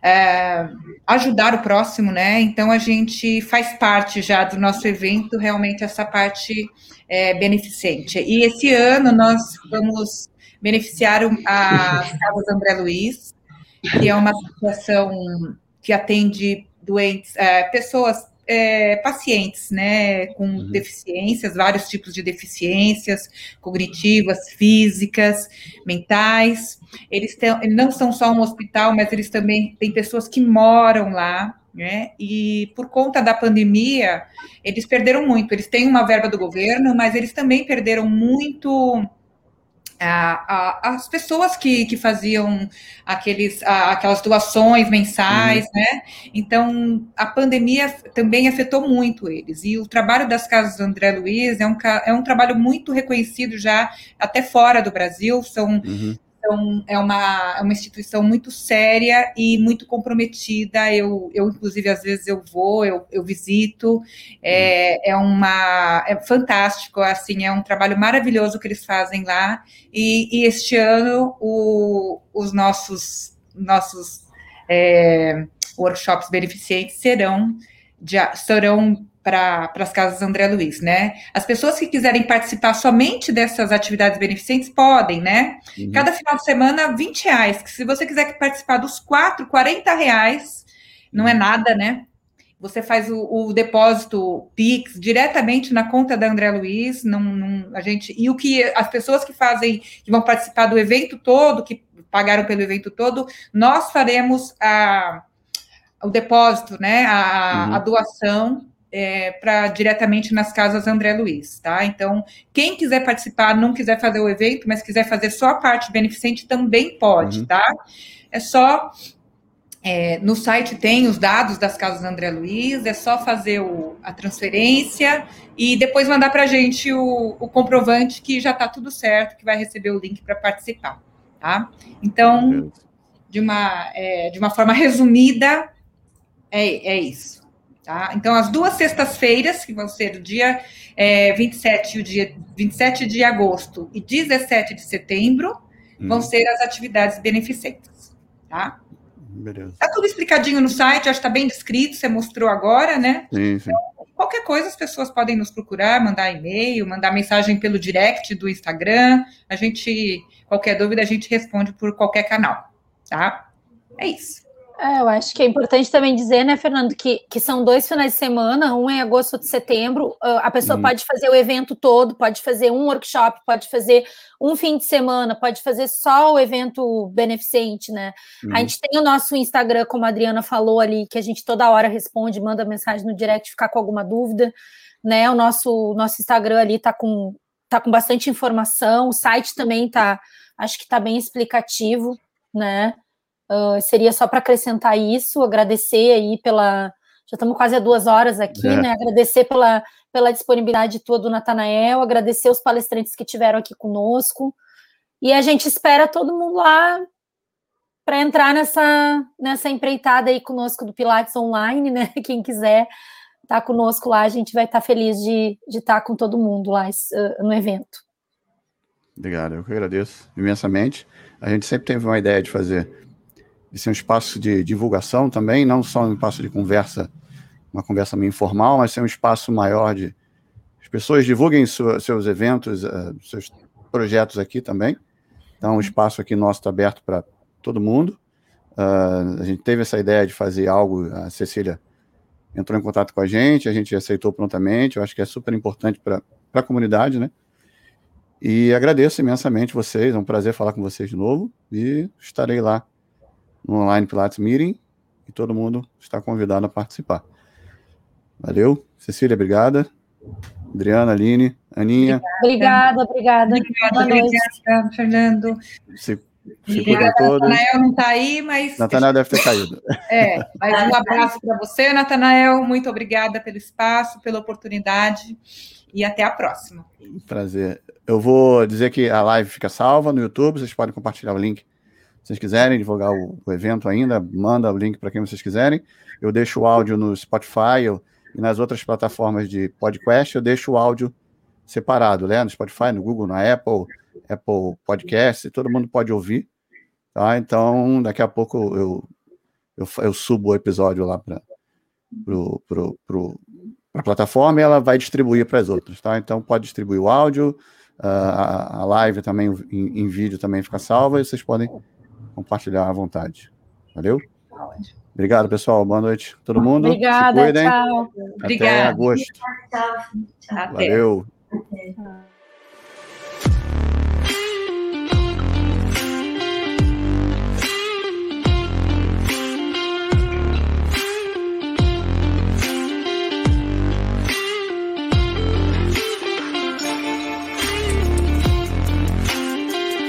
é, ajudar o próximo, né? Então a gente faz parte já do nosso evento, realmente essa parte é, beneficente. E esse ano nós vamos beneficiar as Casas André Luiz, que é uma associação que atende doentes, é, pessoas é, pacientes, né, com uhum. deficiências, vários tipos de deficiências cognitivas, físicas, mentais. Eles, não são só um hospital, mas eles também têm pessoas que moram lá, né? E por conta da pandemia, eles perderam muito. Eles têm uma verba do governo, mas eles também perderam muito as pessoas que, que faziam aqueles, aquelas doações mensais, uhum. né? Então, a pandemia também afetou muito eles. E o trabalho das casas do André Luiz é um, é um trabalho muito reconhecido já até fora do Brasil. São uhum. Então, é uma, é uma instituição muito séria e muito comprometida. Eu, eu inclusive, às vezes eu vou, eu, eu visito. É, é, uma, é fantástico, assim, é um trabalho maravilhoso que eles fazem lá. E, e este ano, o, os nossos, nossos é, workshops beneficentes serão, serão para as casas André Luiz, né? As pessoas que quiserem participar somente dessas atividades beneficentes podem, né? Uhum. Cada final de semana, 20 reais. Se você quiser participar dos quatro, 40 reais, não é nada, né? Você faz o, o depósito Pix diretamente na conta da André Luiz, não, não, a gente e o que as pessoas que fazem, que vão participar do evento todo, que pagaram pelo evento todo, nós faremos a, o depósito, né? A, uhum. a doação é, para diretamente nas casas André Luiz, tá? Então, quem quiser participar, não quiser fazer o evento, mas quiser fazer só a parte beneficente, também pode, uhum. tá? É só é, no site tem os dados das casas André Luiz, é só fazer o, a transferência e depois mandar para a gente o, o, comprovante que já está tudo certo, que vai receber o link para participar, tá? Então, de uma, é, de uma forma resumida, é, é isso. Tá? Então, as duas sextas-feiras, que vão ser o dia é, 27 e o dia 27 de agosto e 17 de setembro, hum. vão ser as atividades beneficentes. Tá? Beleza. Tá tudo explicadinho no site, acho que está bem descrito, você mostrou agora, né? Sim, sim. Então, qualquer coisa, as pessoas podem nos procurar, mandar e-mail, mandar mensagem pelo direct do Instagram. A gente, qualquer dúvida, a gente responde por qualquer canal, tá? É isso. É, eu acho que é importante também dizer, né, Fernando, que, que são dois finais de semana, um em agosto de setembro. A pessoa uhum. pode fazer o evento todo, pode fazer um workshop, pode fazer um fim de semana, pode fazer só o evento beneficente, né? Uhum. A gente tem o nosso Instagram, como a Adriana falou ali, que a gente toda hora responde, manda mensagem no direct, ficar com alguma dúvida, né? O nosso, nosso Instagram ali tá com, tá com bastante informação, o site também tá, acho que tá bem explicativo, né? Uh, seria só para acrescentar isso, agradecer aí pela. Já estamos quase a duas horas aqui, é. né? Agradecer pela, pela disponibilidade tua do Natanael, agradecer os palestrantes que tiveram aqui conosco. E a gente espera todo mundo lá para entrar nessa, nessa empreitada aí conosco do Pilates Online, né? Quem quiser estar tá conosco lá, a gente vai estar tá feliz de, de estar tá com todo mundo lá uh, no evento. Obrigado, eu que agradeço imensamente. A gente sempre teve uma ideia de fazer de ser um espaço de divulgação também, não só um espaço de conversa, uma conversa meio informal, mas ser um espaço maior de as pessoas divulguem sua, seus eventos, uh, seus projetos aqui também. Então, o espaço aqui nosso está aberto para todo mundo. Uh, a gente teve essa ideia de fazer algo, a Cecília entrou em contato com a gente, a gente aceitou prontamente, eu acho que é super importante para a comunidade, né? E agradeço imensamente vocês, é um prazer falar com vocês de novo e estarei lá no Online Pilates Meeting e todo mundo está convidado a participar. Valeu, Cecília, obrigada. Adriana, Aline, Aninha. Obrigada, obrigada. Obrigada, obrigada Fernando. Se, se cuidem todos. Natanael não está aí, mas. Natanael deve ter caído. É, mas um abraço para você, Natanael. Muito obrigada pelo espaço, pela oportunidade e até a próxima. Prazer. Eu vou dizer que a live fica salva no YouTube, vocês podem compartilhar o link vocês quiserem divulgar o, o evento ainda, manda o link para quem vocês quiserem. Eu deixo o áudio no Spotify eu, e nas outras plataformas de podcast, eu deixo o áudio separado, né? No Spotify, no Google, na Apple, Apple Podcast, todo mundo pode ouvir. Tá? Então, daqui a pouco eu eu, eu subo o episódio lá para a plataforma e ela vai distribuir para as outras, tá? Então pode distribuir o áudio, a, a live também em, em, vídeo também fica salva e vocês podem compartilhar à vontade. Valeu? Obrigado, pessoal. Boa noite, todo mundo. Obrigada, cuidem. tchau. Até agosto. Tchau, tchau. Valeu. Até.